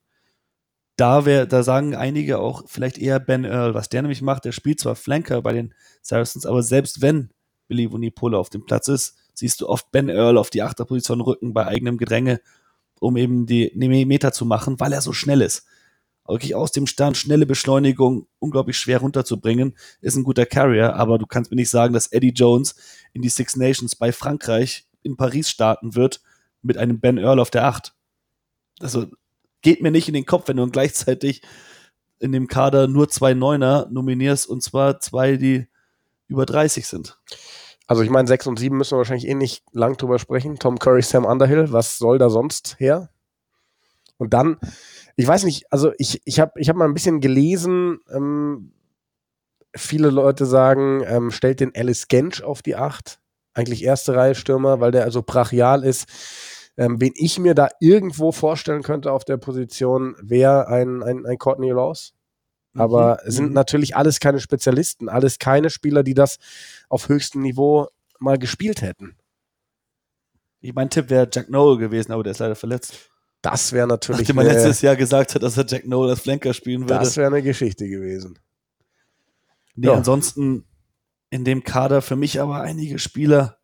Da, wär, da sagen einige auch vielleicht eher Ben Earl, was der nämlich macht. Der spielt zwar Flanker bei den Saracens, aber selbst wenn Billy Vunipola auf dem Platz ist, siehst du oft Ben Earl auf die Achterposition rücken bei eigenem Gedränge, um eben die Meter zu machen, weil er so schnell ist. Wirklich aus dem Stand, schnelle Beschleunigung, unglaublich schwer runterzubringen, ist ein guter Carrier, aber du kannst mir nicht sagen, dass Eddie Jones in die Six Nations bei Frankreich in Paris starten wird, mit einem Ben Earl auf der 8. Also geht mir nicht in den Kopf, wenn du gleichzeitig in dem Kader nur zwei Neuner nominierst und zwar zwei, die über 30 sind. Also ich meine, 6 und 7 müssen wir wahrscheinlich eh nicht lang drüber sprechen. Tom Curry, Sam Underhill, was soll da sonst her? Und dann, ich weiß nicht, also ich, ich habe ich hab mal ein bisschen gelesen, ähm, viele Leute sagen, ähm, stellt den Alice Gensch auf die 8. Eigentlich erste Reihe Stürmer, weil der also brachial ist. Ähm, wen ich mir da irgendwo vorstellen könnte auf der Position, wäre ein, ein, ein Courtney Ross. Aber mhm. sind mhm. natürlich alles keine Spezialisten, alles keine Spieler, die das auf höchstem Niveau mal gespielt hätten. Ich mein Tipp wäre Jack Noel gewesen, aber der ist leider verletzt. Das wäre natürlich. Nachdem man letztes Jahr gesagt hat, dass er Jack Noel als Flanker spielen würde. Das wäre eine Geschichte gewesen. Nee, ja. ansonsten in dem Kader für mich aber einige Spieler,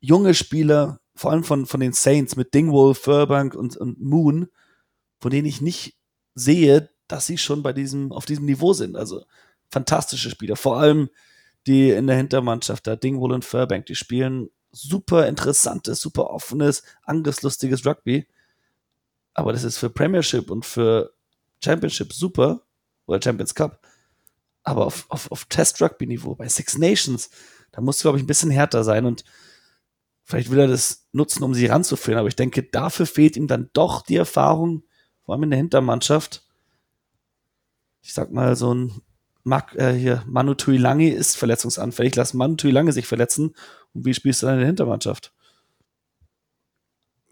junge Spieler, vor allem von, von den Saints mit Dingwall, Furbank und, und Moon, von denen ich nicht sehe, dass sie schon bei diesem, auf diesem Niveau sind. Also fantastische Spieler. Vor allem die in der Hintermannschaft da, Dingwall und Furbank, die spielen super interessantes, super offenes, angriffslustiges Rugby. Aber das ist für Premiership und für Championship super, oder Champions Cup. Aber auf, auf, auf Test-Rugby-Niveau, bei Six Nations, da musst du, glaube ich, ein bisschen härter sein und vielleicht will er das nutzen, um sie ranzuführen. Aber ich denke, dafür fehlt ihm dann doch die Erfahrung, vor allem in der Hintermannschaft. Ich sag mal, so ein Mark, äh, hier, Manu Tuilangi ist verletzungsanfällig. Lass Manu Tuilangi sich verletzen. Und wie spielst du dann in der Hintermannschaft?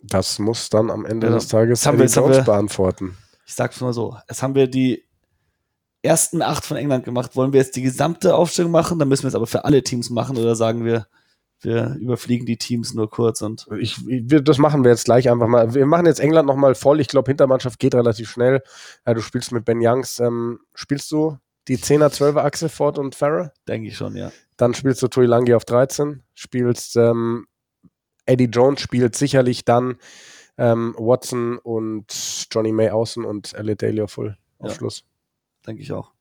Das muss dann am Ende ja, des Tages haben wir, Jones beantworten. Ich sag's mal so. Es haben wir die ersten acht von England gemacht. Wollen wir jetzt die gesamte Aufstellung machen? Dann müssen wir es aber für alle Teams machen oder sagen wir, wir überfliegen die Teams nur kurz und. Ich, wir, das machen wir jetzt gleich einfach mal. Wir machen jetzt England nochmal voll. Ich glaube, Hintermannschaft geht relativ schnell. Ja, du spielst mit Ben Youngs. Ähm, spielst du die 10er, 12er Achse Ford und Farrer? Denke ich schon, ja. Dann spielst du Tuilangi auf 13. Spielst ähm, Eddie Jones spielt sicherlich dann ähm, Watson und Johnny May außen und Elliot Daly auf Full auf ja. Schluss denke ich auch.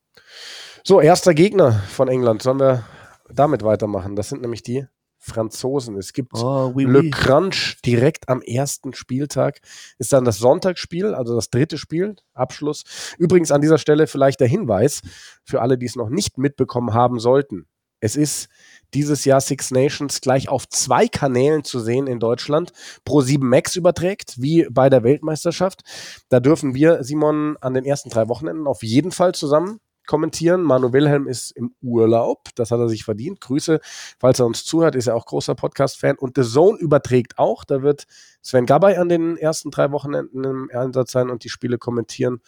So, erster Gegner von England. Sollen wir damit weitermachen? Das sind nämlich die Franzosen. Es gibt oh, oui, Le oui. Crunch direkt am ersten Spieltag. Ist dann das Sonntagsspiel, also das dritte Spiel, Abschluss. Übrigens an dieser Stelle vielleicht der Hinweis für alle, die es noch nicht mitbekommen haben sollten. Es ist dieses Jahr Six Nations gleich auf zwei Kanälen zu sehen in Deutschland. Pro 7 Max überträgt, wie bei der Weltmeisterschaft. Da dürfen wir, Simon, an den ersten drei Wochenenden auf jeden Fall zusammen kommentieren. Manu Wilhelm ist im Urlaub, das hat er sich verdient. Grüße, falls er uns zuhört, ist er auch großer Podcast-Fan. Und The Zone überträgt auch, da wird Sven Gabay an den ersten drei Wochenenden im Einsatz sein und die Spiele kommentieren.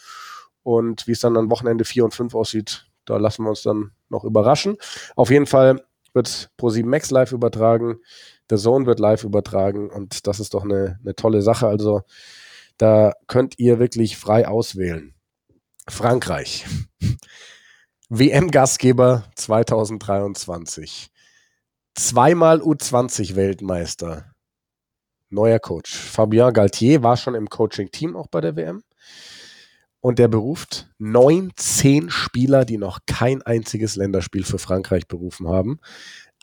Und wie es dann an Wochenende 4 und 5 aussieht, da lassen wir uns dann noch überraschen. Auf jeden Fall wird Pro7 Max live übertragen, der Zone wird live übertragen und das ist doch eine, eine tolle Sache. Also da könnt ihr wirklich frei auswählen. Frankreich. WM-Gastgeber 2023. Zweimal U20-Weltmeister. Neuer Coach. Fabien Galtier war schon im Coaching-Team auch bei der WM und der beruft 19 Spieler, die noch kein einziges Länderspiel für Frankreich berufen haben.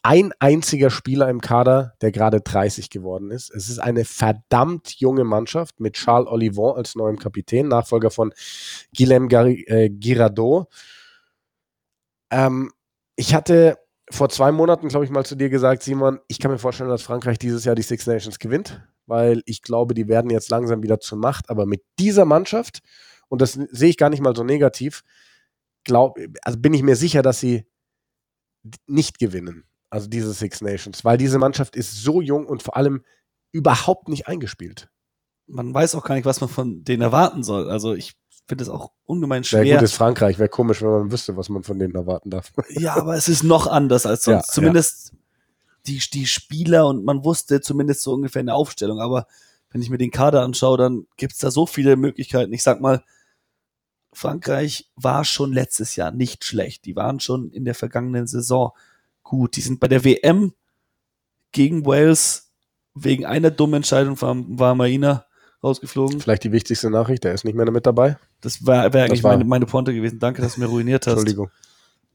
Ein einziger Spieler im Kader, der gerade 30 geworden ist. Es ist eine verdammt junge Mannschaft mit Charles Olivon als neuem Kapitän, Nachfolger von Guillaume äh, Girardot. Ähm, ich hatte vor zwei Monaten, glaube ich, mal zu dir gesagt, Simon, ich kann mir vorstellen, dass Frankreich dieses Jahr die Six Nations gewinnt, weil ich glaube, die werden jetzt langsam wieder zur Macht. Aber mit dieser Mannschaft und das sehe ich gar nicht mal so negativ, glaub, also bin ich mir sicher, dass sie nicht gewinnen, also diese Six Nations, weil diese Mannschaft ist so jung und vor allem überhaupt nicht eingespielt. Man weiß auch gar nicht, was man von denen erwarten soll. Also ich finde es auch ungemein schwer. Ja, gut ist Frankreich, wäre komisch, wenn man wüsste, was man von denen erwarten darf. Ja, aber es ist noch anders als sonst. Ja, zumindest ja. Die, die Spieler und man wusste zumindest so ungefähr eine Aufstellung. Aber wenn ich mir den Kader anschaue, dann gibt es da so viele Möglichkeiten. Ich sag mal, Frankreich war schon letztes Jahr nicht schlecht. Die waren schon in der vergangenen Saison gut. Die sind bei der WM gegen Wales wegen einer dummen Entscheidung von war Marina rausgeflogen. Vielleicht die wichtigste Nachricht, der ist nicht mehr mit dabei. Das wäre wär eigentlich war meine, meine Pointe gewesen. Danke, dass du mir ruiniert hast. Entschuldigung.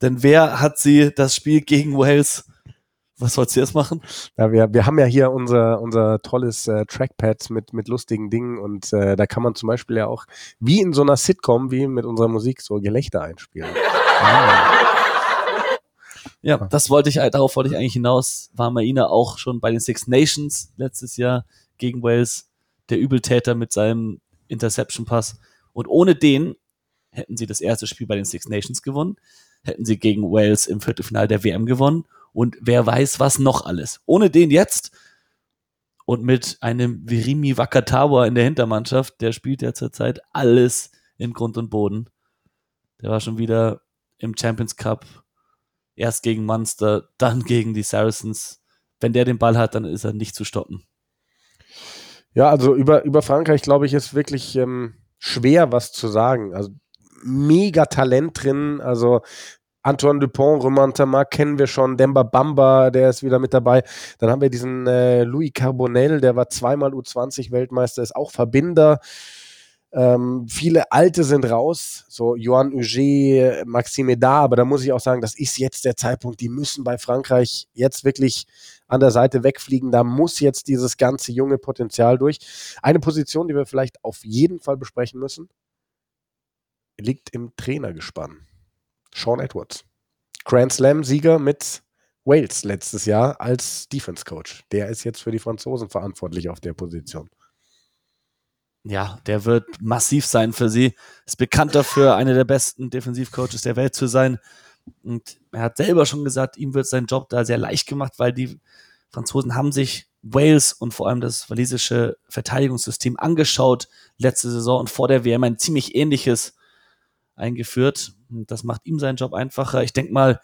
Denn wer hat sie das Spiel gegen Wales Was wolltest du jetzt machen? Ja, wir, wir haben ja hier unser, unser tolles äh, Trackpad mit, mit lustigen Dingen und äh, da kann man zum Beispiel ja auch wie in so einer Sitcom, wie mit unserer Musik, so Gelächter einspielen. ah. Ja, das wollte ich, darauf wollte ich eigentlich hinaus. War Maina auch schon bei den Six Nations letztes Jahr gegen Wales, der Übeltäter mit seinem Interception Pass. Und ohne den hätten sie das erste Spiel bei den Six Nations gewonnen, hätten sie gegen Wales im Viertelfinale der WM gewonnen und wer weiß was noch alles. Ohne den jetzt und mit einem Virimi Wakatawa in der Hintermannschaft, der spielt ja zurzeit alles in Grund und Boden. Der war schon wieder im Champions Cup, erst gegen Munster, dann gegen die Saracens. Wenn der den Ball hat, dann ist er nicht zu stoppen. Ja, also über, über Frankreich, glaube ich, ist wirklich ähm, schwer was zu sagen. Also mega Talent drin. Also Antoine Dupont, Romain Tamar kennen wir schon, Demba Bamba, der ist wieder mit dabei. Dann haben wir diesen äh, Louis Carbonell, der war zweimal U20-Weltmeister, ist auch Verbinder. Ähm, viele Alte sind raus, so Johan Huget, Maxime Da, aber da muss ich auch sagen, das ist jetzt der Zeitpunkt, die müssen bei Frankreich jetzt wirklich an der Seite wegfliegen. Da muss jetzt dieses ganze junge Potenzial durch. Eine Position, die wir vielleicht auf jeden Fall besprechen müssen, liegt im Trainergespann. Sean Edwards. Grand Slam-Sieger mit Wales letztes Jahr als Defense Coach. Der ist jetzt für die Franzosen verantwortlich auf der Position. Ja, der wird massiv sein für sie. Ist bekannt dafür, einer der besten Defensivcoaches der Welt zu sein. Und er hat selber schon gesagt, ihm wird sein Job da sehr leicht gemacht, weil die Franzosen haben sich Wales und vor allem das walisische Verteidigungssystem angeschaut letzte Saison und vor der WM ein ziemlich ähnliches eingeführt. Das macht ihm seinen Job einfacher. Ich denke mal,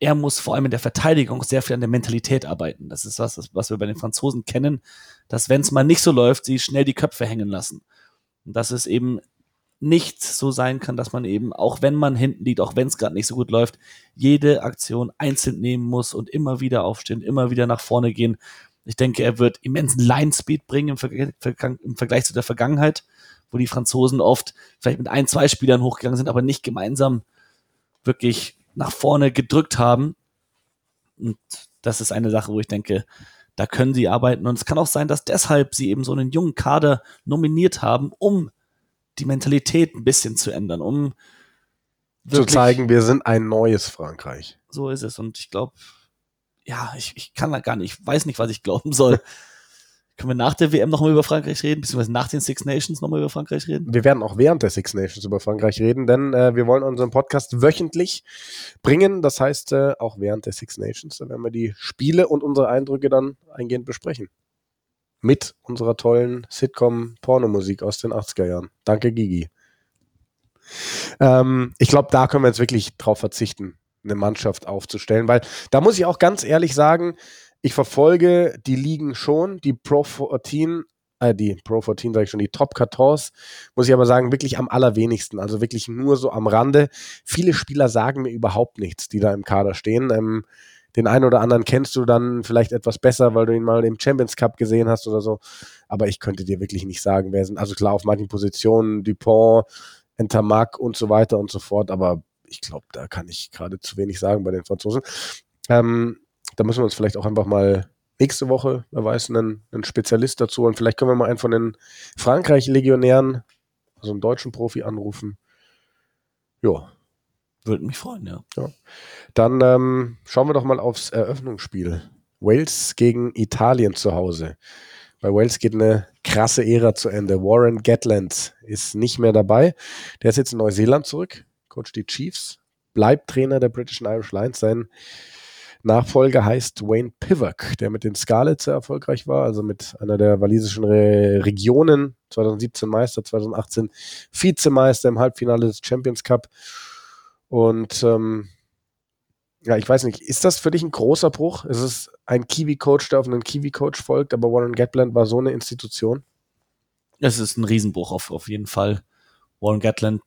er muss vor allem in der Verteidigung sehr viel an der Mentalität arbeiten. Das ist was, was wir bei den Franzosen kennen, dass wenn es mal nicht so läuft, sie schnell die Köpfe hängen lassen. Und dass es eben nicht so sein kann, dass man eben, auch wenn man hinten liegt, auch wenn es gerade nicht so gut läuft, jede Aktion einzeln nehmen muss und immer wieder aufstehen, immer wieder nach vorne gehen. Ich denke, er wird immensen Line-Speed bringen im, Ver im Vergleich zu der Vergangenheit wo die Franzosen oft vielleicht mit ein, zwei Spielern hochgegangen sind, aber nicht gemeinsam wirklich nach vorne gedrückt haben. Und das ist eine Sache, wo ich denke, da können sie arbeiten. Und es kann auch sein, dass deshalb sie eben so einen jungen Kader nominiert haben, um die Mentalität ein bisschen zu ändern, um zu zeigen, wir sind ein neues Frankreich. So ist es. Und ich glaube, ja, ich, ich kann da gar nicht, weiß nicht, was ich glauben soll. Können wir nach der WM nochmal über Frankreich reden, beziehungsweise nach den Six Nations nochmal über Frankreich reden? Wir werden auch während der Six Nations über Frankreich reden, denn äh, wir wollen unseren Podcast wöchentlich bringen. Das heißt, äh, auch während der Six Nations, da werden wir die Spiele und unsere Eindrücke dann eingehend besprechen. Mit unserer tollen Sitcom-Pornomusik aus den 80er Jahren. Danke, Gigi. Ähm, ich glaube, da können wir jetzt wirklich drauf verzichten, eine Mannschaft aufzustellen, weil da muss ich auch ganz ehrlich sagen, ich verfolge die Ligen schon, die Pro 14, äh, die Pro 14 sage ich schon, die Top 14, muss ich aber sagen, wirklich am allerwenigsten, also wirklich nur so am Rande. Viele Spieler sagen mir überhaupt nichts, die da im Kader stehen. Ähm, den einen oder anderen kennst du dann vielleicht etwas besser, weil du ihn mal im Champions Cup gesehen hast oder so. Aber ich könnte dir wirklich nicht sagen, wer sind. Also klar, auf manchen Positionen, Dupont, Entermac und so weiter und so fort. Aber ich glaube, da kann ich gerade zu wenig sagen bei den Franzosen. Ähm, da müssen wir uns vielleicht auch einfach mal nächste Woche, wer weiß, einen, einen Spezialist dazu und vielleicht können wir mal einen von den Frankreich-Legionären, also einen deutschen Profi anrufen. Ja. Würde mich freuen, ja. ja. Dann ähm, schauen wir doch mal aufs Eröffnungsspiel. Wales gegen Italien zu Hause. Bei Wales geht eine krasse Ära zu Ende. Warren Gatland ist nicht mehr dabei. Der ist jetzt in Neuseeland zurück, coach die Chiefs, bleibt Trainer der British and Irish Lions. Sein Nachfolger heißt Wayne Pivak, der mit den Scarlets sehr erfolgreich war, also mit einer der walisischen Re Regionen, 2017 Meister, 2018 Vizemeister im Halbfinale des Champions Cup. Und ähm, ja, ich weiß nicht, ist das für dich ein großer Bruch? Ist es ein Kiwi-Coach, der auf einen Kiwi-Coach folgt, aber Warren Gatland war so eine Institution? Es ist ein Riesenbruch auf, auf jeden Fall. Warren Gatland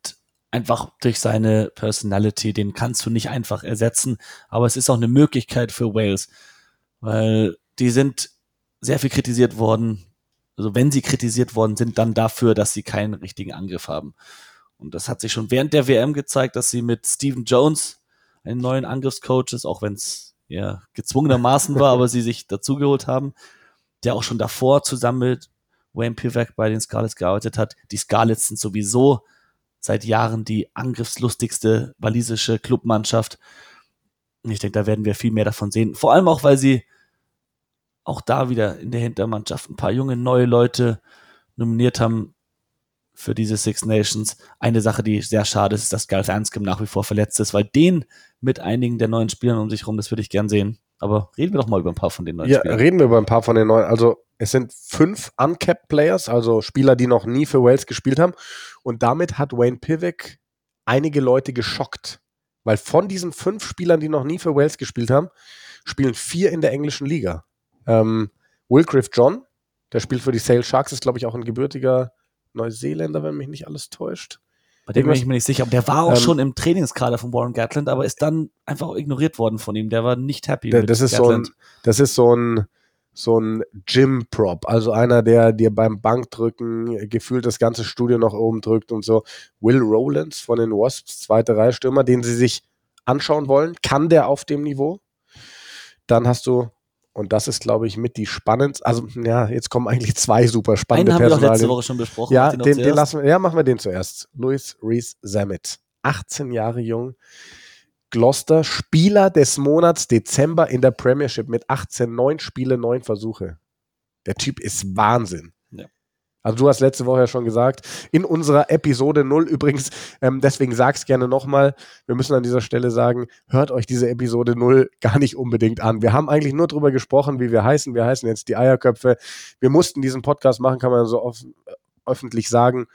einfach durch seine Personality, den kannst du nicht einfach ersetzen. Aber es ist auch eine Möglichkeit für Wales, weil die sind sehr viel kritisiert worden. Also wenn sie kritisiert worden sind, dann dafür, dass sie keinen richtigen Angriff haben. Und das hat sich schon während der WM gezeigt, dass sie mit Stephen Jones einen neuen Angriffscoach ist, auch wenn es ja, gezwungenermaßen war, aber sie sich dazugeholt haben, der auch schon davor zusammen mit Wayne Pivak bei den Scarlets gearbeitet hat. Die Scarlets sind sowieso seit Jahren die angriffslustigste walisische Clubmannschaft. Ich denke, da werden wir viel mehr davon sehen. Vor allem auch, weil sie auch da wieder in der Hintermannschaft ein paar junge neue Leute nominiert haben für diese Six Nations. Eine Sache, die sehr schade ist, ist, dass Gareth Anscombe nach wie vor verletzt ist, weil den mit einigen der neuen Spielern um sich herum, das würde ich gern sehen. Aber reden wir doch mal über ein paar von den neuen ja, Spielern. reden wir über ein paar von den neuen. Also es sind fünf uncapped Players, also Spieler, die noch nie für Wales gespielt haben. Und damit hat Wayne Pivak einige Leute geschockt. Weil von diesen fünf Spielern, die noch nie für Wales gespielt haben, spielen vier in der englischen Liga. Ähm, Wilgriff John, der spielt für die Sale Sharks, ist, glaube ich, auch ein gebürtiger Neuseeländer, wenn mich nicht alles täuscht. Bei dem bin ich mir nicht sicher. Aber der war auch Ähm, schon im Trainingskader von Warren Gatland, aber ist dann einfach ignoriert worden von ihm. Der war nicht happy. Der, mit das, ist so ein, das ist so ein, so ein Gym-Prop, also einer, der dir beim Bankdrücken gefühlt das ganze Studio nach oben drückt und so. Will Rowlands von den Wasps, zweite Reihe Stürmer, den sie sich anschauen wollen. Kann der auf dem Niveau? Dann hast du, und das ist, glaube ich, mit die spannendste, also ja, jetzt kommen eigentlich zwei super spannende Einen haben wir doch letzte. Woche schon besprochen. Ja, den, den lassen wir, ja, machen wir den zuerst. Louis Reese Zammit. 18 Jahre jung. Gloucester, Spieler des Monats Dezember in der Premiership mit 18, 9 Spiele, 9 Versuche. Der Typ ist Wahnsinn. Also du hast letzte Woche ja schon gesagt, in unserer Episode 0 übrigens, ähm, deswegen sag's gerne nochmal, wir müssen an dieser Stelle sagen, hört euch diese Episode 0 gar nicht unbedingt an. Wir haben eigentlich nur drüber gesprochen, wie wir heißen. Wir heißen jetzt die Eierköpfe. Wir mussten diesen Podcast machen, kann man so off öffentlich sagen,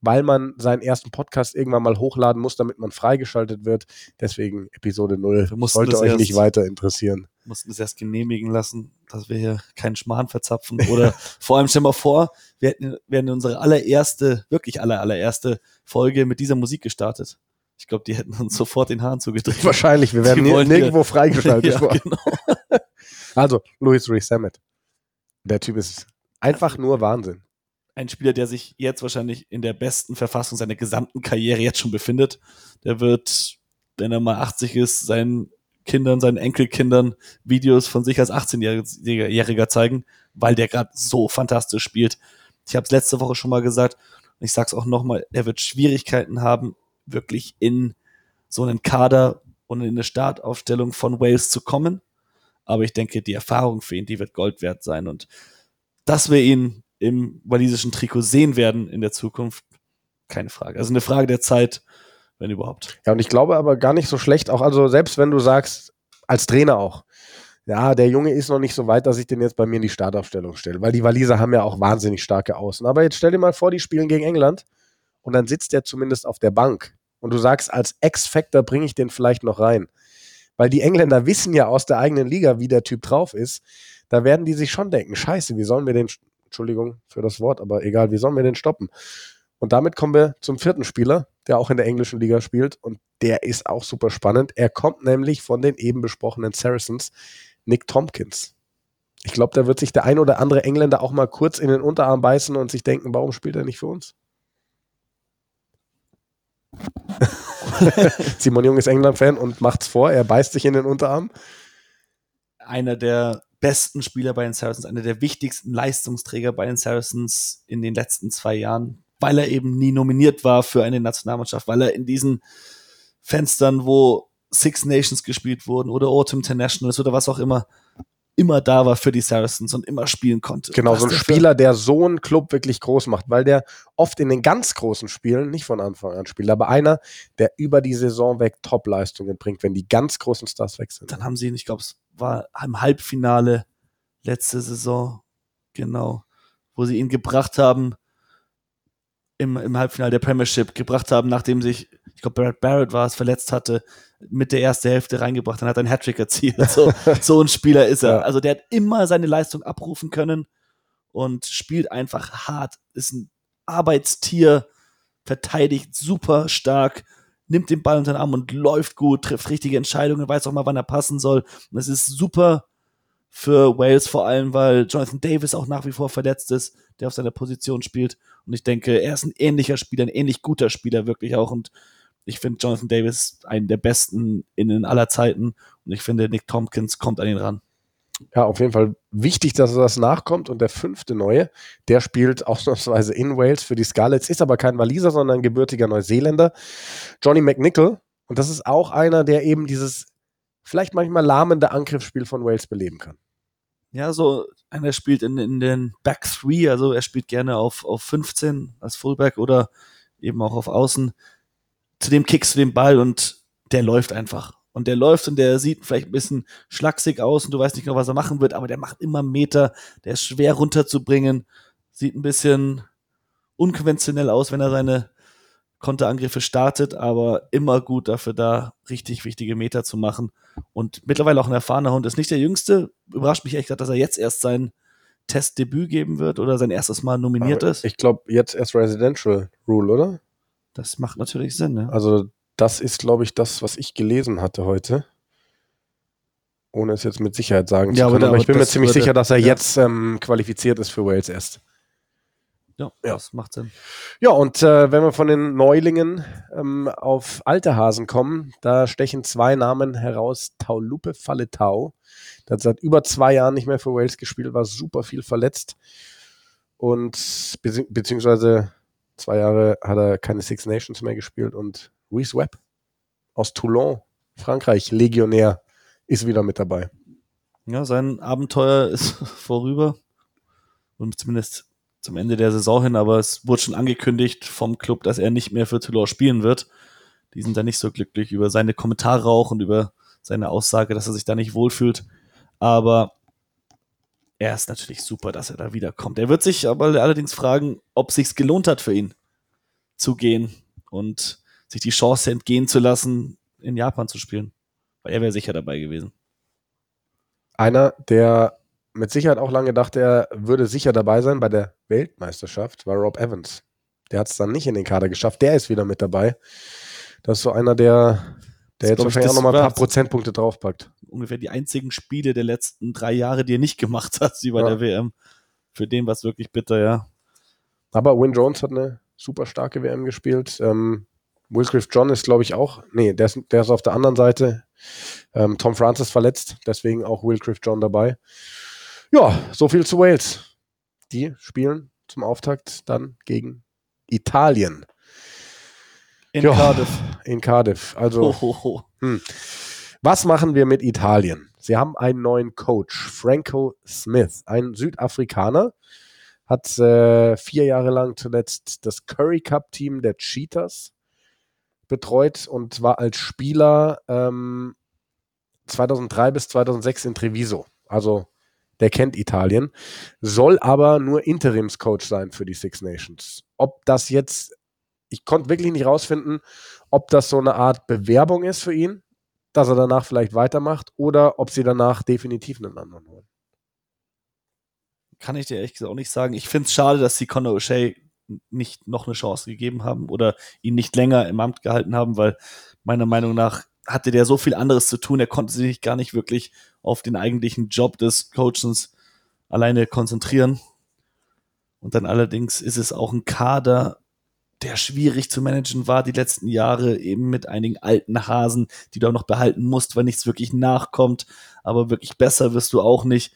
weil man seinen ersten Podcast irgendwann mal hochladen muss, damit man freigeschaltet wird. Deswegen Episode 0 Wir mussten sollte euch erst- nicht weiter interessieren. mussten es erst genehmigen lassen, dass wir hier keinen Schmarrn verzapfen. Oder vor allem stell mal vor, wir hätten, wir hätten unsere allererste, wirklich aller, allererste Folge mit dieser Musik gestartet. Ich glaube, die hätten uns sofort den Hahn zugedreht. Wahrscheinlich, wir werden nirgendwo freigeschaltet. ja, genau. Also, Louis Sammet. Der Typ ist einfach nur Wahnsinn. Ein Spieler, der sich jetzt wahrscheinlich in der besten Verfassung seiner gesamten Karriere jetzt schon befindet. Der wird, wenn er mal 80 ist, seinen Kindern, seinen Enkelkindern Videos von sich als 18-Jähriger zeigen, weil der gerade so fantastisch spielt. Ich habe es letzte Woche schon mal gesagt und ich sage es auch nochmal, er wird Schwierigkeiten haben, wirklich in so einen Kader und in eine Startaufstellung von Wales zu kommen. Aber ich denke, die Erfahrung für ihn, die wird Gold wert sein. Und dass wir ihn im walisischen Trikot sehen werden in der Zukunft, keine Frage. Also eine Frage der Zeit, wenn überhaupt. Ja, und ich glaube aber gar nicht so schlecht, auch also selbst wenn du sagst, als Trainer auch, ja, der Junge ist noch nicht so weit, dass ich den jetzt bei mir in die Startaufstellung stelle, weil die Waliser haben ja auch wahnsinnig starke Außen. Aber jetzt stell dir mal vor, die spielen gegen England und dann sitzt der zumindest auf der Bank und du sagst, als X-Factor bringe ich den vielleicht noch rein. Weil die Engländer wissen ja aus der eigenen Liga, wie der Typ drauf ist. Da werden die sich schon denken, scheiße, wie sollen wir den, Entschuldigung für das Wort, aber egal, wie sollen wir den stoppen? Und damit kommen wir zum vierten Spieler, der auch in der englischen Liga spielt. Und der ist auch super spannend. Er kommt nämlich von den eben besprochenen Saracens, Nick Tompkins. Ich glaube, da wird sich der ein oder andere Engländer auch mal kurz in den Unterarm beißen und sich denken, warum spielt er nicht für uns? Simon Jung ist England-Fan und macht's vor, er beißt sich in den Unterarm. Einer der besten Spieler bei den Saracens, einer der wichtigsten Leistungsträger bei den Saracens in den letzten zwei Jahren, weil er eben nie nominiert war für eine Nationalmannschaft, weil er in diesen Fenstern, wo Six Nations gespielt wurden oder Autumn Internationals oder was auch immer, immer da war für die Saracens und immer spielen konnte. Genau, Was so ein Spieler, der so einen Club wirklich groß macht, weil der oft in den ganz großen Spielen nicht von Anfang an spielt, aber einer, der über die Saison weg Top-Leistungen bringt, wenn die ganz großen Stars weg sind. dann haben sie ihn, ich glaube, es war im Halbfinale letzte Saison, genau, wo sie ihn gebracht haben, im, im Halbfinale der Premiership, gebracht haben, nachdem sich, ich glaube, Barrett Barrett war es, verletzt hatte, mit der ersten Hälfte reingebracht, dann hat er einen Hattrick erzielt. So, so ein Spieler ist er. Ja. Also der hat immer seine Leistung abrufen können und spielt einfach hart, ist ein Arbeitstier, verteidigt super stark, nimmt den Ball unter den Arm und läuft gut, trifft richtige Entscheidungen, weiß auch mal, wann er passen soll. Und es ist super für Wales vor allem, weil Jonathan Davis auch nach wie vor verletzt ist, der auf seiner Position spielt. Und ich denke, er ist ein ähnlicher Spieler, ein ähnlich guter Spieler wirklich auch. Und Ich finde Jonathan Davis einen der besten Innen aller Zeiten und ich finde, Nick Tompkins kommt an ihn ran. Ja, auf jeden Fall wichtig, dass er das nachkommt. Und der fünfte Neue, der spielt ausnahmsweise in Wales für die Scarlets, ist aber kein Waliser, sondern ein gebürtiger Neuseeländer. Johnny McNichol. Und das ist auch einer, der eben dieses vielleicht manchmal lahmende Angriffsspiel von Wales beleben kann. Ja, so einer spielt in, in den Back Three, also er spielt gerne auf, auf 15 als Fullback oder eben auch auf Außen. Zudem kickst du den Ball und der läuft einfach. Und der läuft und der sieht vielleicht ein bisschen schlaksig aus und du weißt nicht genau, was er machen wird, aber der macht immer Meter, der ist schwer runterzubringen, sieht ein bisschen unkonventionell aus, wenn er seine Konterangriffe startet, aber immer gut dafür da, richtig wichtige Meter zu machen. Und mittlerweile auch ein erfahrener Hund ist nicht der jüngste. Überrascht mich echt, dass er jetzt erst sein Testdebüt geben wird oder sein erstes Mal nominiert aber ist. Ich glaube, jetzt erst Residential Rule, oder? Das macht natürlich Sinn, ne? Also, das ist, glaube ich, das, was ich gelesen hatte heute. Ohne es jetzt mit Sicherheit sagen ja, zu können. Aber, aber ich bin mir ziemlich würde, sicher, dass er ja. jetzt ähm, qualifiziert ist für Wales erst. Ja, ja, das macht Sinn. Ja, und äh, wenn wir von den Neulingen ähm, auf alte Hasen kommen, da stechen zwei Namen heraus. Taulupe Falletau. Der hat seit über zwei Jahren nicht mehr für Wales gespielt, war super viel verletzt. Und be beziehungsweise zwei Jahre hat er keine Six Nations mehr gespielt. Und Reese Webb aus Toulon, Frankreich, Legionär, ist wieder mit dabei. Ja, sein Abenteuer ist vorüber. Und zumindest zum Ende der Saison hin, aber es wurde schon angekündigt vom Club, dass er nicht mehr für Toulon spielen wird. Die sind da nicht so glücklich über seine Kommentare auch und über seine Aussage, dass er sich da nicht wohlfühlt. Aber er ist natürlich super, dass er da wiederkommt. Er wird sich aber allerdings fragen, ob es sich gelohnt hat für ihn zu gehen und sich die Chance entgehen zu lassen, in Japan zu spielen. Weil er wäre sicher dabei gewesen. Einer, der mit Sicherheit auch lange dachte, er würde sicher dabei sein bei der Weltmeisterschaft, war Rob Evans. Der hat es dann nicht in den Kader geschafft. Der ist wieder mit dabei. Das ist so einer, der, der jetzt wahrscheinlich auch nochmal ein paar Prozentpunkte draufpackt. Ungefähr die einzigen Spiele der letzten drei Jahre, die er nicht gemacht hat, wie bei ja. der WM. Für den war es wirklich bitter, ja. Aber Win Jones hat eine super starke WM gespielt. Ähm, Wilscliff John ist, glaube ich, auch. Nee, der ist, der ist auf der anderen Seite. Ähm, Tom Francis verletzt, deswegen auch Wilcliff John dabei. Ja, so viel zu Wales. Die spielen zum Auftakt dann gegen Italien. In ja, Cardiff. In Cardiff. Also, hm. was machen wir mit Italien? Sie haben einen neuen Coach, Franco Smith, ein Südafrikaner, hat äh, vier Jahre lang zuletzt das Curry Cup Team der Cheetahs betreut und war als Spieler ähm, 2003 bis 2006 in Treviso. Also der kennt Italien, soll aber nur Interimscoach sein für die Six Nations. Ob das jetzt, ich konnte wirklich nicht rausfinden, ob das so eine Art Bewerbung ist für ihn, dass er danach vielleicht weitermacht oder ob sie danach definitiv einen anderen holen. Kann ich dir ehrlich gesagt auch nicht sagen. Ich finde es schade, dass sie Conor O'Shea nicht noch eine Chance gegeben haben oder ihn nicht länger im Amt gehalten haben, weil meiner Meinung nach hatte der so viel anderes zu tun, er konnte sich gar nicht wirklich auf den eigentlichen Job des Coaches alleine konzentrieren. Und dann allerdings ist es auch ein Kader, der schwierig zu managen war die letzten Jahre, eben mit einigen alten Hasen, die du auch noch behalten musst, weil nichts wirklich nachkommt. Aber wirklich besser wirst du auch nicht.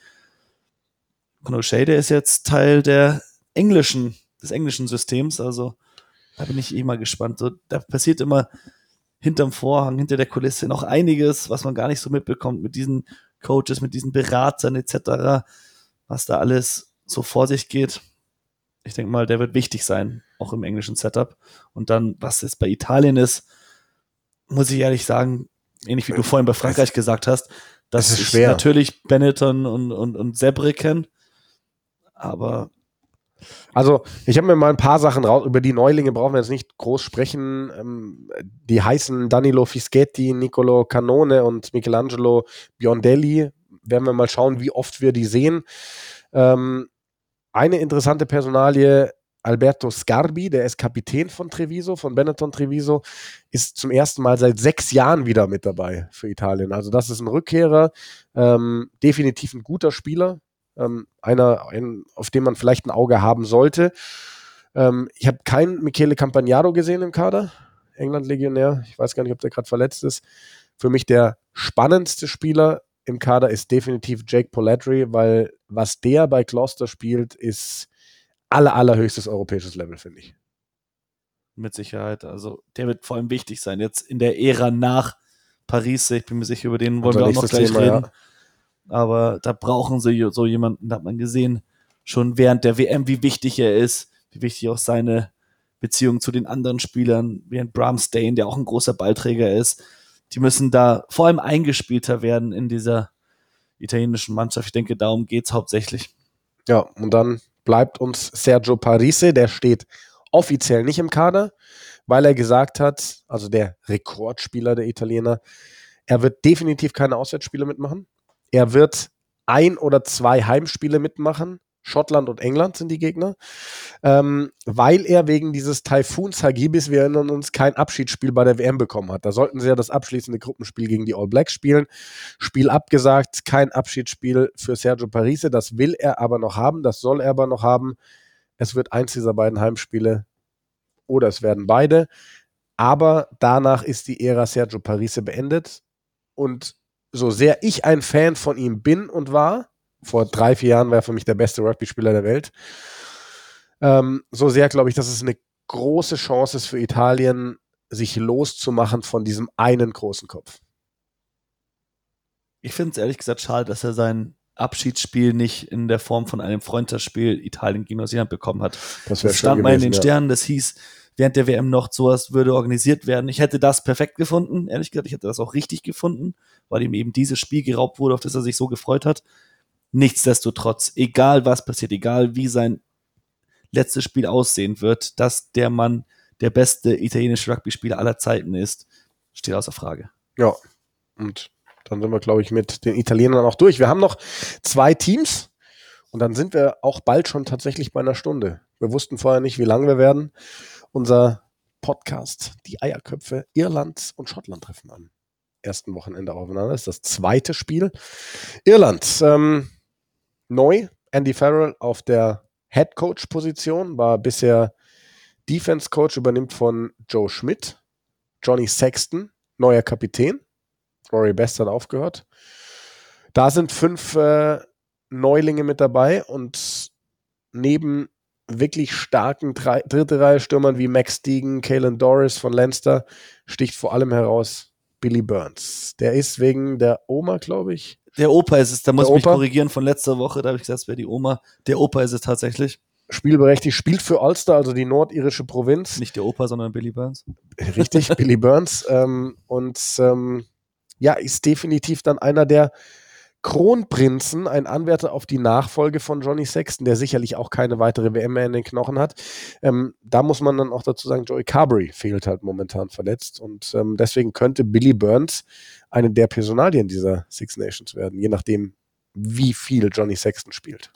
Conor Shade ist jetzt Teil der englischen, des englischen Systems, also da bin ich eh mal gespannt. So, da passiert immer hinterm Vorhang, hinter der Kulisse noch einiges, was man gar nicht so mitbekommt mit diesen Coaches, mit diesen Beratern etc., was da alles so vor sich geht. Ich denke mal, der wird wichtig sein, auch im englischen Setup. Und dann, was jetzt bei Italien ist, muss ich ehrlich sagen, ähnlich wie du vorhin bei Frankreich gesagt hast, dass das ist ich schwer. natürlich Benetton und, und, und Sebre kenne, aber also, ich habe mir mal ein paar Sachen raus. Über die Neulinge brauchen wir jetzt nicht groß sprechen. Ähm, die heißen Danilo Fischetti, Nicolo Canone und Michelangelo Biondelli. Werden wir mal schauen, wie oft wir die sehen. Ähm, eine interessante Personalie, Alberto Scarbi, der ist Kapitän von Treviso, von Benetton Treviso, ist zum ersten Mal seit sechs Jahren wieder mit dabei für Italien. Also das ist ein Rückkehrer, ähm, definitiv ein guter Spieler, ähm, einer, ein, auf den man vielleicht ein Auge haben sollte. Ähm, ich habe keinen Michele Campagnaro gesehen im Kader. England-Legionär. Ich weiß gar nicht, ob der gerade verletzt ist. Für mich der spannendste Spieler im Kader ist definitiv Jake Polatry, weil was der bei Gloucester spielt, ist aller, allerhöchstes europäisches Level, finde ich. Mit Sicherheit. Also der wird vor allem wichtig sein. Jetzt in der Ära nach Paris, ich bin mir sicher, über den wollen wir auch noch gleich Thema, reden. Ja. Aber da brauchen sie so jemanden, da hat man gesehen, schon während der WM, wie wichtig er ist, wie wichtig auch seine Beziehung zu den anderen Spielern, wie ein Bramstein, der auch ein großer Ballträger ist. Die müssen da vor allem eingespielter werden in dieser italienischen Mannschaft. Ich denke, darum geht es hauptsächlich. Ja, und dann bleibt uns Sergio Parise, der steht offiziell nicht im Kader, weil er gesagt hat, also der Rekordspieler der Italiener, er wird definitiv keine Auswärtsspiele mitmachen. Er wird ein oder zwei Heimspiele mitmachen. Schottland und England sind die Gegner, ähm, weil er wegen dieses Typhoons Hagibis, wir erinnern uns, kein Abschiedsspiel bei der WM bekommen hat. Da sollten sie ja das abschließende Gruppenspiel gegen die All Blacks spielen. Spiel abgesagt, kein Abschiedsspiel für Sergio Parise. Das will er aber noch haben, das soll er aber noch haben. Es wird eins dieser beiden Heimspiele oder es werden beide. Aber danach ist die Ära Sergio Parise beendet. Und so sehr ich ein Fan von ihm bin und war, vor drei, vier Jahren war er für mich der beste Rugby-Spieler der Welt, ähm, so sehr glaube ich, dass es eine große Chance ist für Italien, sich loszumachen von diesem einen großen Kopf. Ich finde es ehrlich gesagt schade, dass er sein Abschiedsspiel nicht in der Form von einem Freundschaftsspiel Italien gegen Neuseeland bekommen hat. Das, das stand mal in den Sternen, das hieß, während der WM noch sowas würde organisiert werden. Ich hätte das perfekt gefunden, ehrlich gesagt. Ich hätte das auch richtig gefunden, weil ihm eben dieses Spiel geraubt wurde, auf das er sich so gefreut hat. Nichtsdestotrotz, egal was passiert, egal wie sein letztes Spiel aussehen wird, dass der Mann der beste italienische Rugby-Spieler aller Zeiten ist, steht außer Frage. Ja, und dann sind wir, glaube ich, mit den Italienern auch durch. Wir haben noch zwei Teams und dann sind wir auch bald schon tatsächlich bei einer Stunde. Wir wussten vorher nicht, wie lang wir werden unser Podcast, die Eierköpfe Irland und Schottland treffen am ersten Wochenende aufeinander. Das ist das zweite Spiel. Irland, ähm, neu, Andy Farrell auf der Head Coach Position, war bisher Defense Coach, übernimmt von Joe Schmidt. Johnny Sexton, neuer Kapitän. Rory Best hat aufgehört. Da sind fünf äh, Neulinge mit dabei und neben wirklich starken drei, dritte Reihe Stürmern wie Max Deegan, Kalen Doris von Leinster sticht vor allem heraus Billy Burns. Der ist wegen der Oma, glaube ich. Der Opa ist es, da muss ich mich korrigieren von letzter Woche, da habe ich gesagt, es wäre die Oma. Der Opa ist es tatsächlich. Spielberechtigt, spielt für Ulster, also die nordirische Provinz. Nicht der Opa, sondern Billy Burns. Richtig, Billy Burns. Ähm, und ähm, ja, ist definitiv dann einer der Kronprinzen, ein Anwärter auf die Nachfolge von Johnny Sexton, der sicherlich auch keine weitere WM mehr in den Knochen hat. Ähm, da muss man dann auch dazu sagen, Joey Carberry fehlt halt momentan verletzt und ähm, deswegen könnte Billy Burns eine der Personalien dieser Six Nations werden, je nachdem, wie viel Johnny Sexton spielt.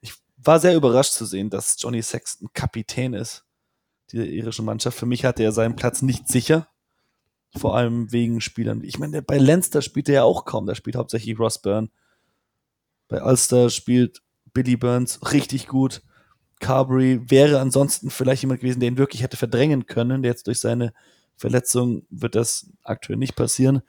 Ich war sehr überrascht zu sehen, dass Johnny Sexton Kapitän ist, dieser irischen Mannschaft. Für mich hatte er seinen Platz nicht sicher. Vor allem wegen Spielern. Ich meine, bei Leinster spielt er ja auch kaum. Da spielt hauptsächlich Ross Byrne. Bei Ulster spielt Billy Burns richtig gut. Carberry wäre ansonsten vielleicht jemand gewesen, der ihn wirklich hätte verdrängen können. Jetzt durch seine Verletzung wird das aktuell nicht passieren.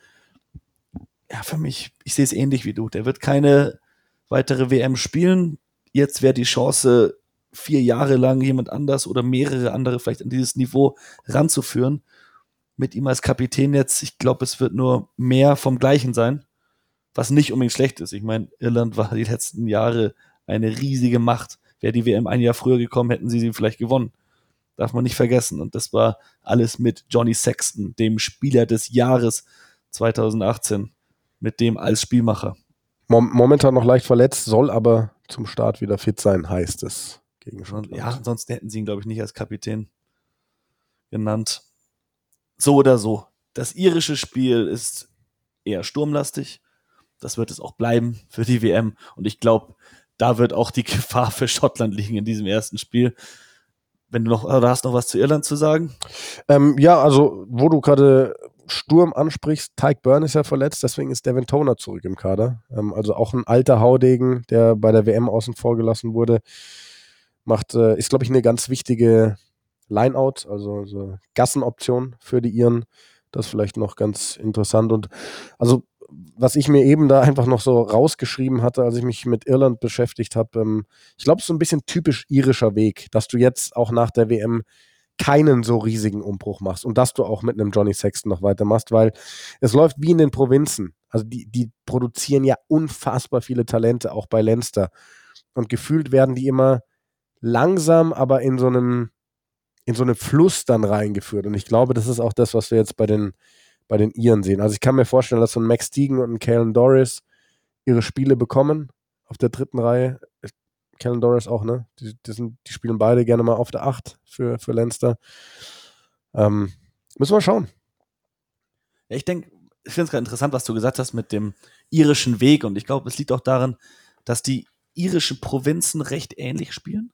Ja, für mich, ich sehe es ähnlich wie du. Der wird keine weitere WM spielen. Jetzt wäre die Chance, vier Jahre lang jemand anders oder mehrere andere vielleicht an dieses Niveau ranzuführen mit ihm als Kapitän jetzt, ich glaube, es wird nur mehr vom Gleichen sein, was nicht unbedingt schlecht ist. Ich meine, Irland war die letzten Jahre eine riesige Macht. Wäre die WM ein Jahr früher gekommen, hätten sie sie vielleicht gewonnen. Darf man nicht vergessen. Und das war alles mit Johnny Sexton, dem Spieler des Jahres 2018, mit dem als Spielmacher. Momentan noch leicht verletzt, soll aber zum Start wieder fit sein, heißt es. Gegen Ja, ansonsten hätten sie ihn, glaube ich, nicht als Kapitän genannt so oder so. Das irische Spiel ist eher sturmlastig. Das wird es auch bleiben für die WM. Und ich glaube, da wird auch die Gefahr für Schottland liegen in diesem ersten Spiel. Wenn du noch, oder hast noch was zu Irland zu sagen? Ähm, ja, also, wo du gerade Sturm ansprichst, Tyke Byrne ist ja verletzt, deswegen ist Devin Toner zurück im Kader. Ähm, also auch ein alter Haudegen, der bei der WM außen vor gelassen wurde. Macht, äh, ist, glaube ich, eine ganz wichtige Lineout, also so Gassenoption für die Iren. Das ist vielleicht noch ganz interessant. Und also, was ich mir eben da einfach noch so rausgeschrieben hatte, als ich mich mit Irland beschäftigt habe, ähm, ich glaube, es ist so ein bisschen typisch irischer Weg, dass du jetzt auch nach der WM keinen so riesigen Umbruch machst und dass du auch mit einem Johnny Sexton noch weitermachst, weil es läuft wie in den Provinzen. Also die, die produzieren ja unfassbar viele Talente, auch bei Leinster. Und gefühlt werden die immer langsam, aber in so einem, in so einem Fluss dann reingeführt. Und ich glaube, das ist auch das, was wir jetzt bei den, bei den Iren sehen. Also ich kann mir vorstellen, dass so ein Max Stegan und ein Kalen Doris ihre Spiele bekommen auf der dritten Reihe. Kellen Doris auch, ne? Die, die, sind, die spielen beide gerne mal auf der 8 für, für Leinster. Ähm, müssen wir schauen. Ich denke, ich finde es gerade interessant, was du gesagt hast mit dem irischen Weg. Und ich glaube, es liegt auch daran, dass die irischen Provinzen recht ähnlich spielen.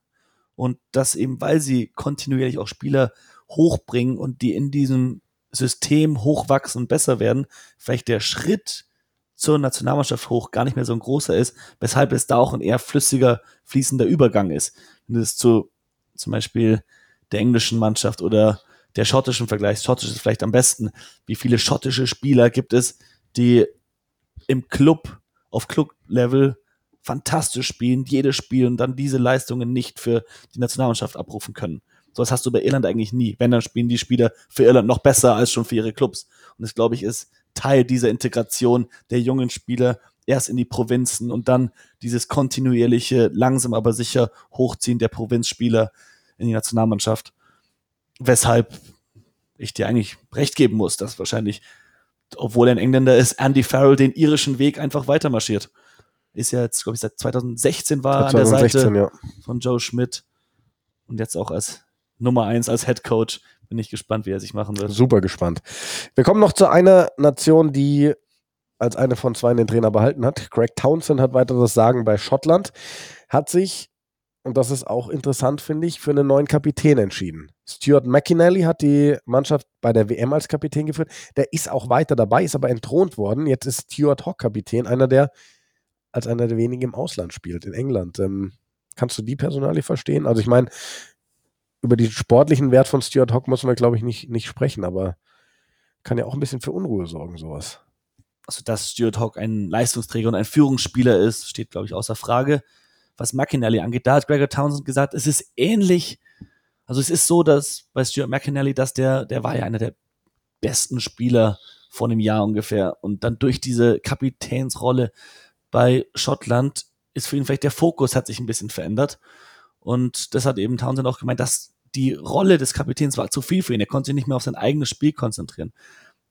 Und dass eben, weil sie kontinuierlich auch Spieler hochbringen und die in diesem System hochwachsen und besser werden, vielleicht der Schritt zur Nationalmannschaft hoch gar nicht mehr so ein großer ist, weshalb es da auch ein eher flüssiger, fließender Übergang ist. Wenn es zu zum Beispiel der englischen Mannschaft oder der schottischen Vergleich, schottisch ist vielleicht am besten, wie viele schottische Spieler gibt es, die im Club, auf Club-Level fantastisch spielen, jedes Spiel und dann diese Leistungen nicht für die Nationalmannschaft abrufen können. So was hast du bei Irland eigentlich nie. Wenn, dann spielen die Spieler für Irland noch besser als schon für ihre Clubs. Und das, glaube ich, ist Teil dieser Integration der jungen Spieler erst in die Provinzen und dann dieses kontinuierliche, langsam aber sicher Hochziehen der Provinzspieler in die Nationalmannschaft. Weshalb ich dir eigentlich recht geben muss, dass wahrscheinlich, obwohl er ein Engländer ist, Andy Farrell den irischen Weg einfach weitermarschiert. Ist ja jetzt, glaube ich, seit 2016 war 2016, an der Seite ja. von Joe Schmidt und jetzt auch als Nummer eins als Head Coach bin ich gespannt, wie er sich machen wird. Super gespannt. Wir kommen noch zu einer Nation, die als eine von zwei den Trainer behalten hat. Greg Townsend hat weiteres Sagen bei Schottland, hat sich, und das ist auch interessant, finde ich, für einen neuen Kapitän entschieden. Stuart McInally hat die Mannschaft bei der WM als Kapitän geführt. Der ist auch weiter dabei, ist aber entthront worden. Jetzt ist Stuart Hawk Kapitän, einer der als einer der wenigen im Ausland spielt, in England. Ähm, kannst du die Personalie verstehen? Also ich meine, über den sportlichen Wert von Stuart Hock müssen wir, glaube ich, nicht, nicht sprechen, aber kann ja auch ein bisschen für Unruhe sorgen, sowas. Also, dass Stuart Hock ein Leistungsträger und ein Führungsspieler ist, steht, glaube ich, außer Frage. Was McInally angeht, da hat Gregor Townsend gesagt, es ist ähnlich. Also, es ist so, dass bei Stuart McInally, dass der, der war ja einer der besten Spieler vor einem Jahr ungefähr. Und dann durch diese Kapitänsrolle bei Schottland ist für ihn vielleicht der Fokus hat sich ein bisschen verändert. Und das hat eben Townsend auch gemeint, dass die Rolle des Kapitäns war zu viel für ihn. Er konnte sich nicht mehr auf sein eigenes Spiel konzentrieren.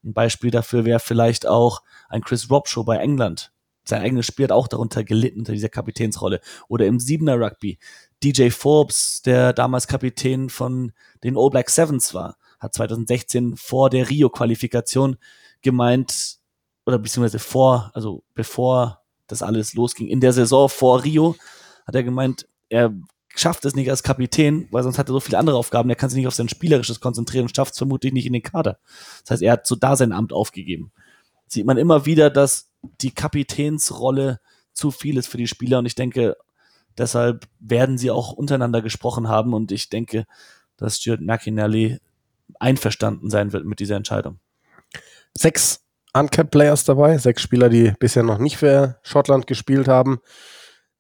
Ein Beispiel dafür wäre vielleicht auch ein Chris Robshaw bei England. Sein eigenes Spiel hat auch darunter gelitten, unter dieser Kapitänsrolle. Oder im Siebener Rugby. DJ Forbes, der damals Kapitän von den All Black Sevens war, hat 2016 vor der Rio-Qualifikation gemeint, oder beziehungsweise vor, also bevor das alles losging, in der Saison vor Rio, hat er gemeint, er schafft es nicht als Kapitän, weil sonst hat er so viele andere Aufgaben, er kann sich nicht auf sein Spielerisches konzentrieren und schafft es vermutlich nicht in den Kader. Das heißt, er hat so da sein Amt aufgegeben. Sieht man immer wieder, dass die Kapitänsrolle zu viel ist für die Spieler und ich denke, deshalb werden sie auch untereinander gesprochen haben und ich denke, dass Stuart McInally einverstanden sein wird mit dieser Entscheidung. Sechs Uncapped Players dabei, sechs Spieler, die bisher noch nicht für Schottland gespielt haben.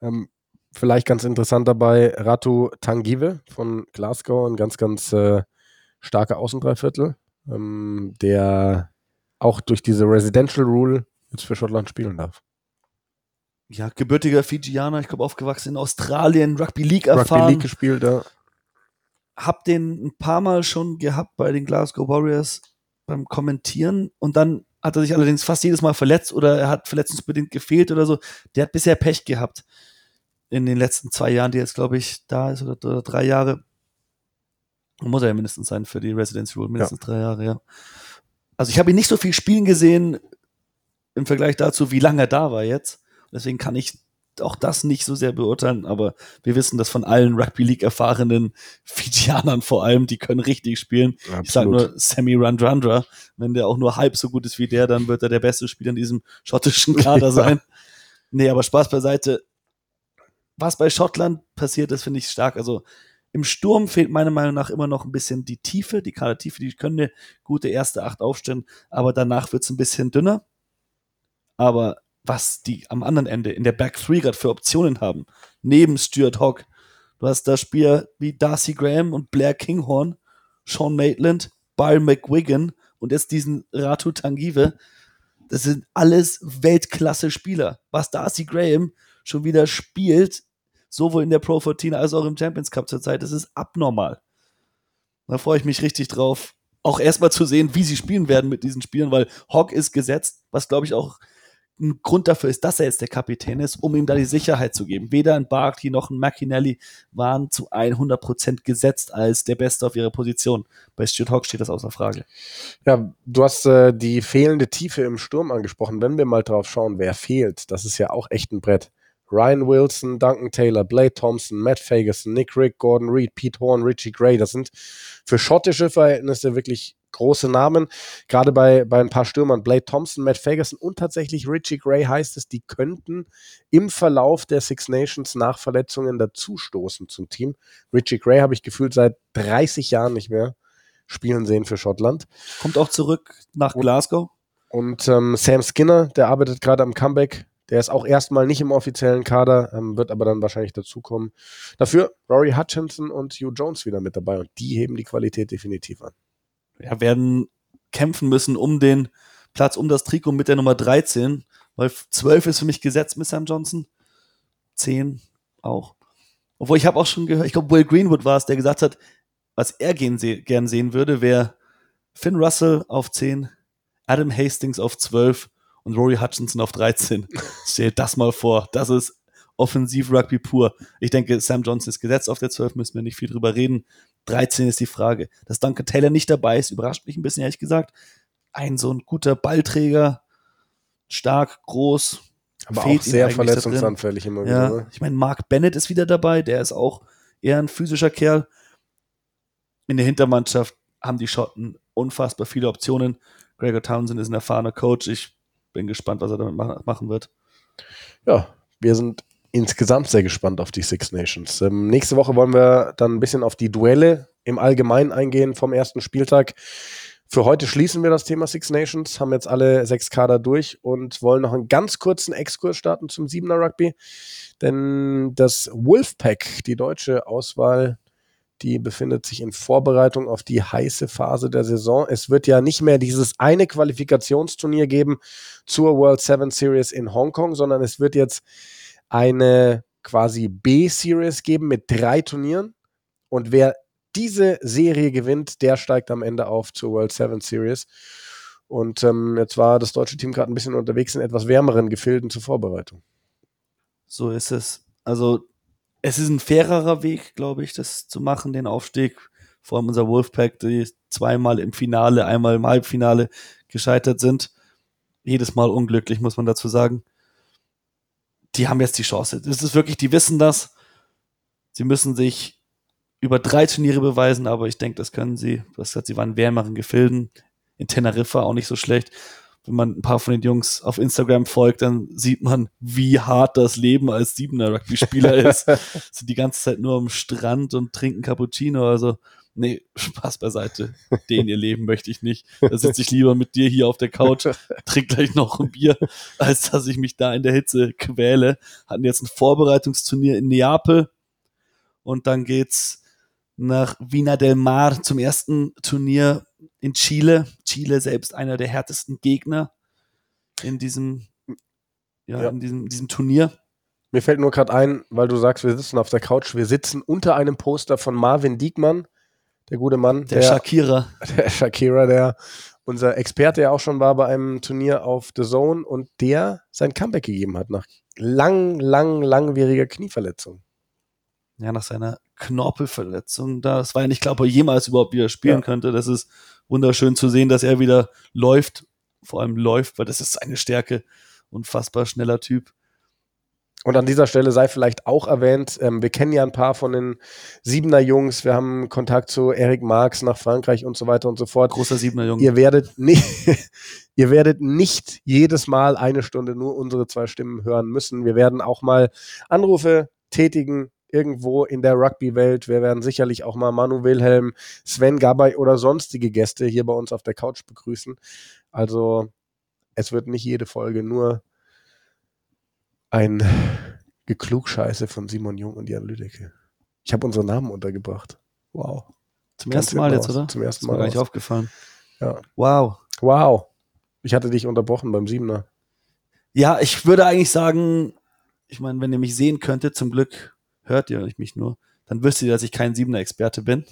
Ähm, vielleicht ganz interessant dabei, Ratu Tangive von Glasgow, ein ganz, ganz äh, starker Außendreiviertel, ähm, der auch durch diese Residential Rule jetzt für Schottland spielen darf. Ja, gebürtiger Fijianer, ich glaube aufgewachsen in Australien, Rugby League erfahren. Rugby League gespielt, ja. Hab den ein paar Mal schon gehabt bei den Glasgow Warriors beim Kommentieren und dann hat er sich allerdings fast jedes Mal verletzt oder er hat verletzungsbedingt gefehlt oder so. Der hat bisher Pech gehabt in den letzten zwei Jahren, die jetzt, glaube ich, da ist, oder, oder, drei Jahre. Muss er ja mindestens sein für die Residence Rule, mindestens ja. drei Jahre, ja. Also ich habe ihn nicht so viel spielen gesehen im Vergleich dazu, wie lange er da war jetzt. Deswegen kann ich auch das nicht so sehr beurteilen, aber wir wissen das von allen Rugby League erfahrenen Fijianern vor allem, die können richtig spielen. Absolut. Ich sage nur Sammy Randrandra, wenn der auch nur halb so gut ist wie der, dann wird er der beste Spieler in diesem schottischen Kader sein. nee, aber Spaß beiseite was bei Schottland passiert ist, finde ich stark. Also Im Sturm fehlt meiner Meinung nach immer noch ein bisschen die Tiefe, die Kadertiefe. Die können eine gute erste Acht aufstellen, aber danach wird es ein bisschen dünner. Aber was die am anderen Ende in der Back 3 gerade für Optionen haben, neben Stuart Hawk, du hast da Spieler wie Darcy Graham und Blair Kinghorn, Sean Maitland, Byron McWigan und jetzt diesen Ratu Tangive. Das sind alles Weltklasse-Spieler. Was Darcy Graham schon wieder spielt, sowohl in der Pro 14 als auch im Champions Cup zurzeit, das ist abnormal. Da freue ich mich richtig drauf, auch erstmal zu sehen, wie sie spielen werden mit diesen Spielen, weil Hawk ist gesetzt, was glaube ich auch ein Grund dafür ist, dass er jetzt der Kapitän ist, um ihm da die Sicherheit zu geben. Weder ein Barkley noch ein McInally waren zu 100% gesetzt als der Beste auf ihrer Position. Bei Stuart Hawk steht das außer Frage. Ja, du hast äh, die fehlende Tiefe im Sturm angesprochen. Wenn wir mal drauf schauen, wer fehlt, das ist ja auch echt ein Brett. Ryan Wilson, Duncan Taylor, Blade Thompson, Matt Ferguson, Nick Rick, Gordon Reed, Pete Horn, Richie Gray, das sind für schottische Verhältnisse wirklich große Namen. Gerade bei, bei ein paar Stürmern, Blade Thompson, Matt Ferguson und tatsächlich Richie Gray heißt es, die könnten im Verlauf der Six Nations nach Verletzungen dazustoßen zum Team. Richie Gray habe ich gefühlt seit 30 Jahren nicht mehr spielen sehen für Schottland. Kommt auch zurück nach Glasgow. Und ähm, Sam Skinner, der arbeitet gerade am Comeback. Der ist auch erstmal nicht im offiziellen Kader, ähm, wird aber dann wahrscheinlich dazukommen. Dafür Rory Hutchinson und Hugh Jones wieder mit dabei und die heben die Qualität definitiv an ja, werden kämpfen müssen um den Platz, um das Trikot mit der Nummer 13, weil 12 ist für mich gesetzt mit Sam Johnson. 10 auch. Obwohl ich habe auch schon gehört, ich glaube, Will Greenwood war es, der gesagt hat, was er gern, se gern sehen würde, wäre Finn Russell auf 10, Adam Hastings auf 12 und Rory Hutchinson auf 13. Stell das mal vor. Das ist Offensiv-Rugby pur. Ich denke, Sam Johnson ist gesetzt auf der 12, müssen wir nicht viel drüber reden. 13 ist die Frage. Dass Duncan Taylor nicht dabei ist, überrascht mich ein bisschen, ehrlich gesagt. Ein so ein guter Ballträger, stark, groß. Aber auch sehr verletzungsanfällig immer wieder. Ja, ne? Ich meine, Mark Bennett ist wieder dabei, der ist auch eher ein physischer Kerl. In der Hintermannschaft haben die Schotten unfassbar viele Optionen. Gregor Townsend ist ein erfahrener Coach. Ich bin gespannt, was er damit machen wird. Ja, wir sind insgesamt sehr gespannt auf die Six Nations. Ähm, nächste Woche wollen wir dann ein bisschen auf die Duelle im Allgemeinen eingehen vom ersten Spieltag. Für heute schließen wir das Thema Six Nations, haben jetzt alle sechs Kader durch und wollen noch einen ganz kurzen Exkurs starten zum Siebener Rugby. Denn das Wolfpack, die deutsche Auswahl, die befindet sich in Vorbereitung auf die heiße Phase der Saison. Es wird ja nicht mehr dieses eine Qualifikationsturnier geben zur World Seven Series in Hongkong, sondern es wird jetzt eine quasi B-Series geben mit drei Turnieren. Und wer diese Serie gewinnt, der steigt am Ende auf zur World Seven Series. Und ähm, jetzt war das deutsche Team gerade ein bisschen unterwegs in etwas wärmeren Gefilden zur Vorbereitung. So ist es. Also es ist ein fairerer Weg, glaube ich, das zu machen, den Aufstieg. Vor allem unser Wolfpack, die zweimal im Finale, einmal im Halbfinale gescheitert sind. Jedes Mal unglücklich, muss man dazu sagen die haben jetzt die Chance. Das ist wirklich, die wissen das. Sie müssen sich über drei Turniere beweisen, aber ich denke, das können sie. Hast gesagt, sie waren in wärmeren Gefilden. In Teneriffa auch nicht so schlecht. Wenn man ein paar von den Jungs auf Instagram folgt, dann sieht man, wie hart das Leben als Siebener Rugby-Spieler ist. Sind die ganze Zeit nur am Strand und trinken Cappuccino. Also nee, Spaß beiseite. Den ihr Leben möchte ich nicht. Da sitze ich lieber mit dir hier auf der Couch, trink gleich noch ein Bier, als dass ich mich da in der Hitze quäle. Hatten jetzt ein Vorbereitungsturnier in Neapel und dann geht's nach Vina del Mar zum ersten Turnier in Chile. Chile selbst einer der härtesten Gegner in diesem, ja, ja. in diesem, diesem Turnier. Mir fällt nur gerade ein, weil du sagst, wir sitzen auf der Couch, wir sitzen unter einem Poster von Marvin Diekmann, der gute Mann. Der, der Shakira. Der Shakira, der unser Experte ja auch schon war bei einem Turnier auf The Zone und der sein Comeback gegeben hat nach lang, lang, langwieriger Knieverletzung. Ja, nach seiner Knorpelverletzung. Das war ja nicht klar, ob er jemals überhaupt wieder spielen ja. könnte. Das ist wunderschön zu sehen, dass er wieder läuft. Vor allem läuft, weil das ist seine Stärke. Unfassbar schneller Typ. Und an dieser Stelle sei vielleicht auch erwähnt, ähm, wir kennen ja ein paar von den Siebener Jungs, wir haben Kontakt zu Eric Marx nach Frankreich und so weiter und so fort. Großer Siebener Junge. Ihr werdet nicht, ihr werdet nicht jedes Mal eine Stunde nur unsere zwei Stimmen hören müssen. Wir werden auch mal Anrufe tätigen irgendwo in der Rugby-Welt. Wir werden sicherlich auch mal Manu Wilhelm, Sven Gabay oder sonstige Gäste hier bei uns auf der Couch begrüßen. Also es wird nicht jede Folge nur ein Geklugscheiße von Simon Jung und Jan Lüdecke. Ich habe unsere Namen untergebracht. Wow. Zum ersten Mal jetzt, raus. oder? Zum ersten Ist mir Mal. gar nicht aufgefallen. Ja. Wow. Wow. Ich hatte dich unterbrochen beim Siebener. Ja, ich würde eigentlich sagen, ich meine, wenn ihr mich sehen könntet, zum Glück hört ihr mich nur, dann wüsstet ihr, dass ich kein Siebener-Experte bin.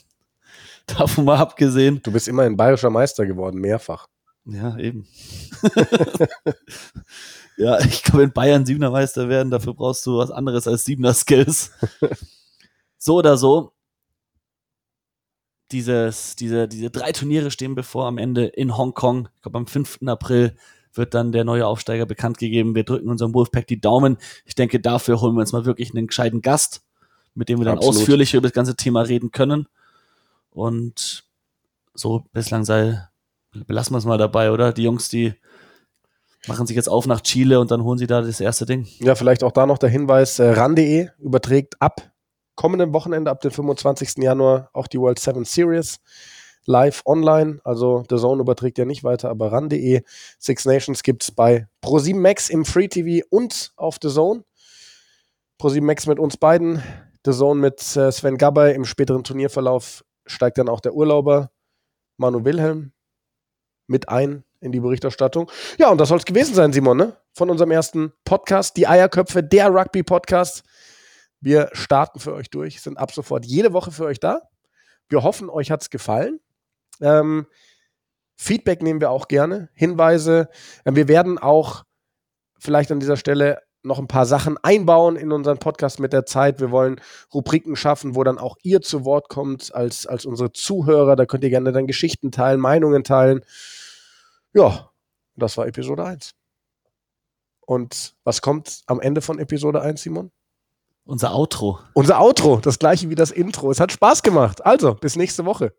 Davon mal abgesehen. Du bist immerhin bayerischer Meister geworden, mehrfach. Ja, eben. ja, ich glaube, in Bayern Siebener Meister werden, dafür brauchst du was anderes als Siebener Skills. so oder so. Dieses, diese, diese drei Turniere stehen bevor am Ende in Hongkong. Ich glaube, am 5. April wird dann der neue Aufsteiger bekannt gegeben. Wir drücken unserem Wolfpack die Daumen. Ich denke, dafür holen wir uns mal wirklich einen gescheiten Gast, mit dem wir dann Absolut. ausführlicher über das ganze Thema reden können. Und so bislang sei, belassen wir es mal dabei, oder? Die Jungs, die machen sich jetzt auf nach Chile und dann holen sie da das erste Ding. Ja, vielleicht auch da noch der Hinweis, äh, ran.de überträgt ab kommenden Wochenende, ab dem 25. Januar, auch die World 7 Series live online. Also der Zone überträgt ja nicht weiter, aber ran.de. Six Nations gibt es bei Pro7 Max im Free TV und auf The Zone. Pro7 Max mit uns beiden, The Zone mit äh, Sven Gabay. Im späteren Turnierverlauf steigt dann auch der Urlauber Manu Wilhelm mit ein in die Berichterstattung. Ja, und das soll es gewesen sein, Simon, ne? Von unserem ersten Podcast, die Eierköpfe, der Rugby-Podcast. Wir starten für euch durch, sind ab sofort jede Woche für euch da. Wir hoffen, euch hat es gefallen. Ähm, Feedback nehmen wir auch gerne, Hinweise. Ähm, wir werden auch vielleicht an dieser Stelle noch ein paar Sachen einbauen in unseren Podcast mit der Zeit. Wir wollen Rubriken schaffen, wo dann auch ihr zu Wort kommt als, als unsere Zuhörer. Da könnt ihr gerne dann Geschichten teilen, Meinungen teilen. Ja, das war Episode 1. Und was kommt am Ende von Episode 1, Simon? Unser Outro. Unser Outro, das gleiche wie das Intro. Es hat Spaß gemacht. Also, bis nächste Woche.